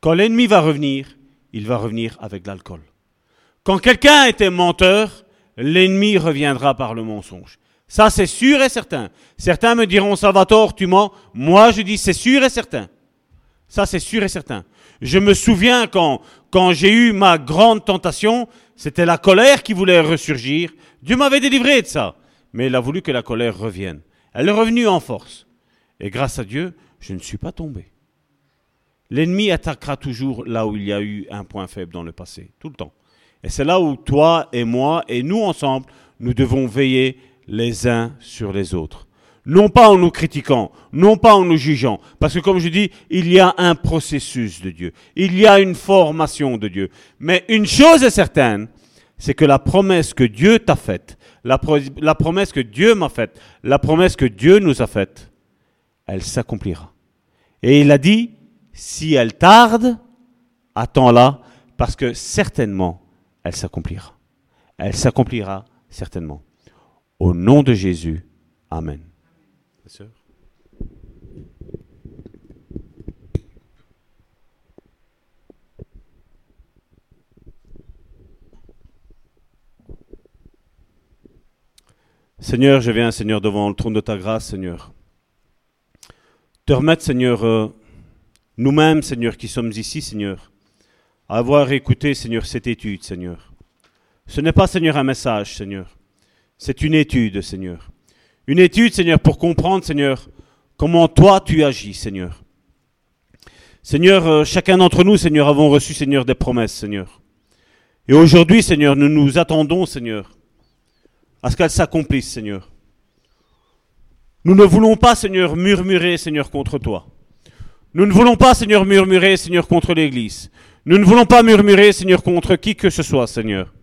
quand l'ennemi va revenir, il va revenir avec l'alcool. Quand quelqu'un était menteur, l'ennemi reviendra par le mensonge. Ça, c'est sûr et certain. Certains me diront, Salvatore, tu mens. Moi, je dis, c'est sûr et certain. Ça, c'est sûr et certain. Je me souviens quand, quand j'ai eu ma grande tentation, c'était la colère qui voulait ressurgir. Dieu m'avait délivré de ça. Mais il a voulu que la colère revienne. Elle est revenue en force. Et grâce à Dieu, je ne suis pas tombé. L'ennemi attaquera toujours là où il y a eu un point faible dans le passé, tout le temps. Et c'est là où toi et moi et nous ensemble, nous devons veiller les uns sur les autres non pas en nous critiquant, non pas en nous jugeant, parce que comme je dis, il y a un processus de Dieu, il y a une formation de Dieu. Mais une chose est certaine, c'est que la promesse que Dieu t'a faite, la, pro- la promesse que Dieu m'a faite, la promesse que Dieu nous a faite, elle s'accomplira. Et il a dit, si elle tarde, attends-la, parce que certainement, elle s'accomplira. Elle s'accomplira certainement. Au nom de Jésus, Amen. Seigneur, je viens, Seigneur, devant le trône de ta grâce, Seigneur. Te remettre, Seigneur, euh, nous-mêmes, Seigneur, qui sommes ici, Seigneur, à avoir écouté, Seigneur, cette étude, Seigneur. Ce n'est pas, Seigneur, un message, Seigneur. C'est une étude, Seigneur. Une étude, Seigneur, pour comprendre, Seigneur, comment toi tu agis, Seigneur. Seigneur, euh, chacun d'entre nous, Seigneur, avons reçu, Seigneur, des promesses, Seigneur. Et aujourd'hui, Seigneur, nous nous attendons, Seigneur, à ce qu'elles s'accomplissent, Seigneur. Nous ne voulons pas, Seigneur, murmurer, Seigneur, contre toi. Nous ne voulons pas, Seigneur, murmurer, Seigneur, contre l'Église. Nous ne voulons pas murmurer, Seigneur, contre qui que ce soit, Seigneur.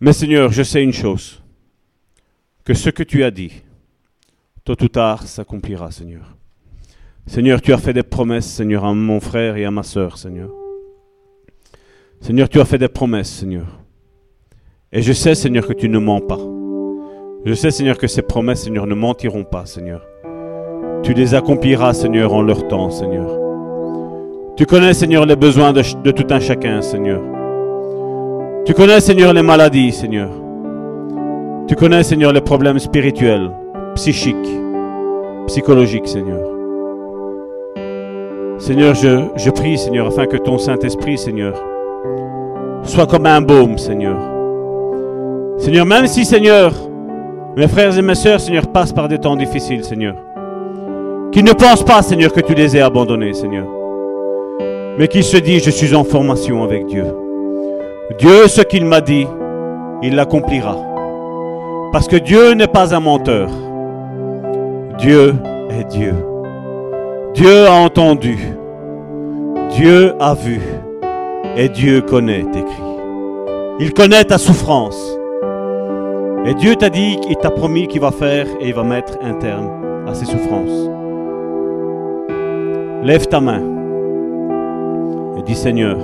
Mais, Seigneur, je sais une chose, que ce que tu as dit, tôt ou tard, s'accomplira, Seigneur. Seigneur, tu as fait des promesses, Seigneur, à mon frère et à ma sœur, Seigneur. Seigneur, tu as fait des promesses, Seigneur. Et je sais, Seigneur, que tu ne mens pas. Je sais, Seigneur, que ces promesses, Seigneur, ne mentiront pas, Seigneur. Tu les accompliras, Seigneur, en leur temps, Seigneur. Tu connais, Seigneur, les besoins de, de tout un chacun, Seigneur. Tu connais, Seigneur, les maladies, Seigneur. Tu connais, Seigneur, les problèmes spirituels, psychiques, psychologiques, Seigneur. Seigneur, je, je prie, Seigneur, afin que ton Saint-Esprit, Seigneur, soit comme un baume, Seigneur. Seigneur, même si, Seigneur, mes frères et mes sœurs, Seigneur, passent par des temps difficiles, Seigneur, qu'ils ne pensent pas, Seigneur, que tu les aies abandonnés, Seigneur, mais qu'ils se disent, je suis en formation avec Dieu. Dieu, ce qu'il m'a dit, il l'accomplira. Parce que Dieu n'est pas un menteur. Dieu est Dieu. Dieu a entendu. Dieu a vu. Et Dieu connaît tes cris. Il connaît ta souffrance. Et Dieu t'a dit, il t'a promis qu'il va faire et il va mettre un terme à ces souffrances. Lève ta main et dis Seigneur,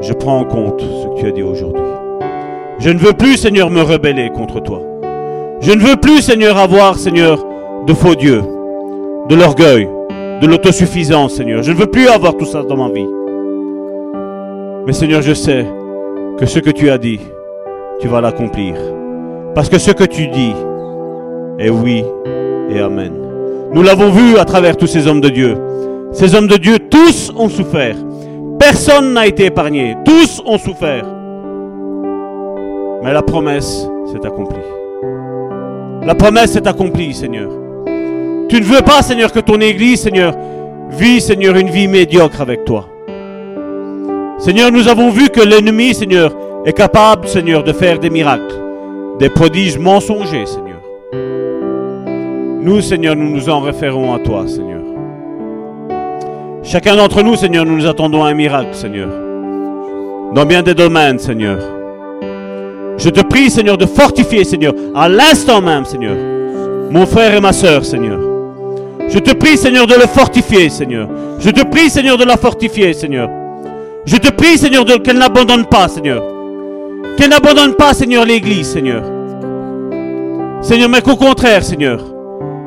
je prends en compte ce que tu as dit aujourd'hui. Je ne veux plus, Seigneur, me rebeller contre toi. Je ne veux plus, Seigneur, avoir, Seigneur, de faux dieux, de l'orgueil, de l'autosuffisance, Seigneur. Je ne veux plus avoir tout ça dans ma vie. Mais Seigneur, je sais que ce que tu as dit, tu vas l'accomplir. Parce que ce que tu dis est oui et amen. Nous l'avons vu à travers tous ces hommes de Dieu. Ces hommes de Dieu, tous ont souffert. Personne n'a été épargné. Tous ont souffert. Mais la promesse s'est accomplie. La promesse s'est accomplie, Seigneur. Tu ne veux pas, Seigneur, que ton Église, Seigneur, vit, Seigneur, une vie médiocre avec toi. Seigneur, nous avons vu que l'ennemi, Seigneur, est capable, Seigneur, de faire des miracles, des prodiges mensongers, Seigneur. Nous, Seigneur, nous nous en référons à toi, Seigneur. Chacun d'entre nous, Seigneur, nous nous attendons à un miracle, Seigneur. Dans bien des domaines, Seigneur. Je te prie, Seigneur, de fortifier, Seigneur, à l'instant même, Seigneur, mon frère et ma sœur, Seigneur. Je te prie, Seigneur, de le fortifier, Seigneur. Je te prie, Seigneur, de la fortifier, Seigneur. Je te prie, Seigneur, qu'elle n'abandonne pas, Seigneur. Qu'elle n'abandonne pas, Seigneur, l'Église, Seigneur. Seigneur, mais qu'au contraire, Seigneur,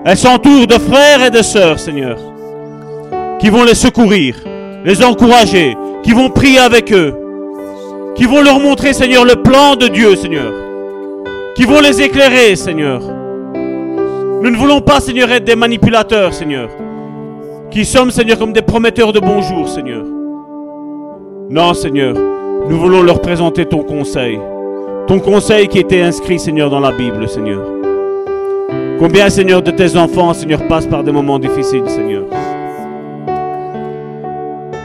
elle s'entoure de frères et de sœurs, Seigneur, qui vont les secourir, les encourager, qui vont prier avec eux, qui vont leur montrer, Seigneur, le plan de Dieu, Seigneur, qui vont les éclairer, Seigneur. Nous ne voulons pas, Seigneur, être des manipulateurs, Seigneur, qui sommes, Seigneur, comme des prometteurs de bonjour, Seigneur. Non, Seigneur, nous voulons leur présenter ton conseil, ton conseil qui était inscrit, Seigneur, dans la Bible, Seigneur. Combien, Seigneur, de tes enfants, Seigneur, passent par des moments difficiles, Seigneur?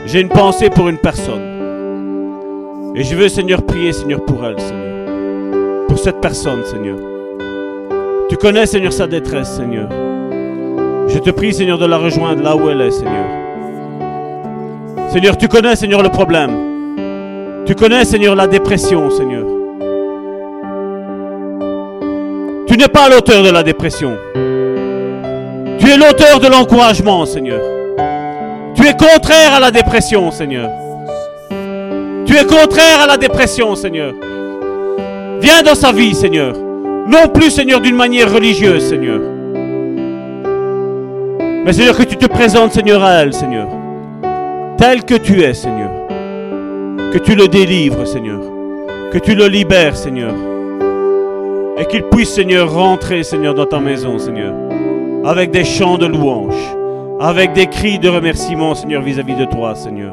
J'ai une pensée pour une personne. Et je veux, Seigneur, prier, Seigneur, pour elle, Seigneur. Pour cette personne, Seigneur. Tu connais, Seigneur, sa détresse, Seigneur. Je te prie, Seigneur, de la rejoindre là où elle est, Seigneur. Seigneur, tu connais, Seigneur, le problème. Tu connais, Seigneur, la dépression, Seigneur. Tu n'es pas l'auteur de la dépression. Tu es l'auteur de l'encouragement, Seigneur. Tu es contraire à la dépression, Seigneur. Tu es contraire à la dépression, Seigneur. Viens dans sa vie, Seigneur. Non plus, Seigneur, d'une manière religieuse, Seigneur. Mais Seigneur, que tu te présentes, Seigneur, à elle, Seigneur. Tel que tu es, Seigneur. Que tu le délivres, Seigneur. Que tu le libères, Seigneur. Et qu'il puisse, Seigneur, rentrer, Seigneur, dans ta maison, Seigneur. Avec des chants de louange. Avec des cris de remerciement, Seigneur, vis-à-vis de toi, Seigneur.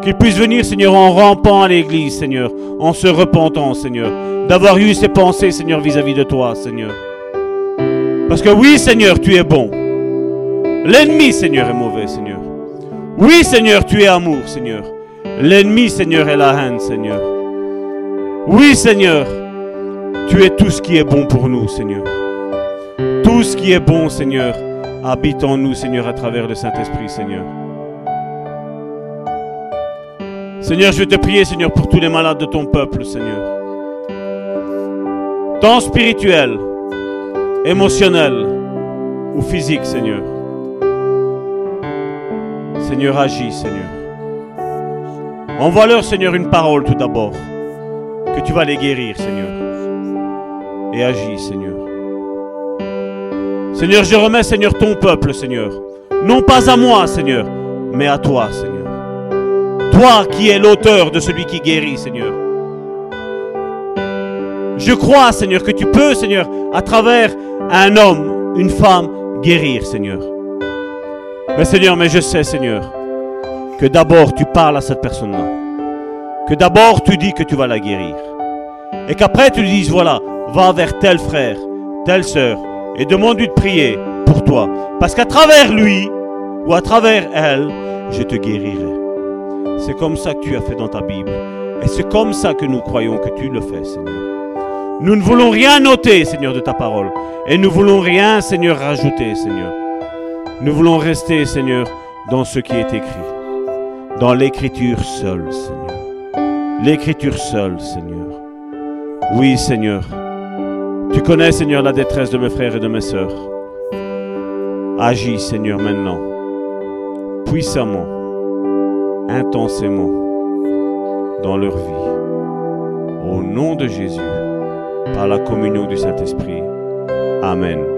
Qu'il puisse venir, Seigneur, en rampant à l'église, Seigneur. En se repentant, Seigneur. D'avoir eu ces pensées, Seigneur, vis-à-vis de toi, Seigneur. Parce que oui, Seigneur, tu es bon. L'ennemi, Seigneur, est mauvais, Seigneur. Oui, Seigneur, tu es amour, Seigneur. L'ennemi, Seigneur, est la haine, Seigneur. Oui, Seigneur, tu es tout ce qui est bon pour nous, Seigneur. Tout ce qui est bon, Seigneur, habite en nous, Seigneur, à travers le Saint-Esprit, Seigneur. Seigneur, je vais te prier, Seigneur, pour tous les malades de ton peuple, Seigneur. Tant spirituel, émotionnel ou physique, Seigneur. Seigneur, agis, Seigneur. Envoie-leur, Seigneur, une parole tout d'abord, que tu vas les guérir, Seigneur. Et agis, Seigneur. Seigneur, je remets, Seigneur, ton peuple, Seigneur. Non pas à moi, Seigneur, mais à toi, Seigneur. Toi qui es l'auteur de celui qui guérit, Seigneur. Je crois, Seigneur, que tu peux, Seigneur, à travers un homme, une femme, guérir, Seigneur. Mais Seigneur, mais je sais, Seigneur, que d'abord tu parles à cette personne-là. Que d'abord tu dis que tu vas la guérir. Et qu'après tu lui dises, voilà, va vers tel frère, telle sœur, et demande-lui de prier pour toi. Parce qu'à travers lui, ou à travers elle, je te guérirai. C'est comme ça que tu as fait dans ta Bible. Et c'est comme ça que nous croyons que tu le fais, Seigneur. Nous ne voulons rien noter, Seigneur, de ta parole. Et nous voulons rien, Seigneur, rajouter, Seigneur. Nous voulons rester, Seigneur, dans ce qui est écrit. Dans l'écriture seule, Seigneur. L'écriture seule, Seigneur. Oui, Seigneur. Connais, Seigneur, la détresse de mes frères et de mes sœurs. Agis, Seigneur, maintenant. Puissamment. Intensément. Dans leur vie. Au nom de Jésus. Par la communion du Saint-Esprit. Amen.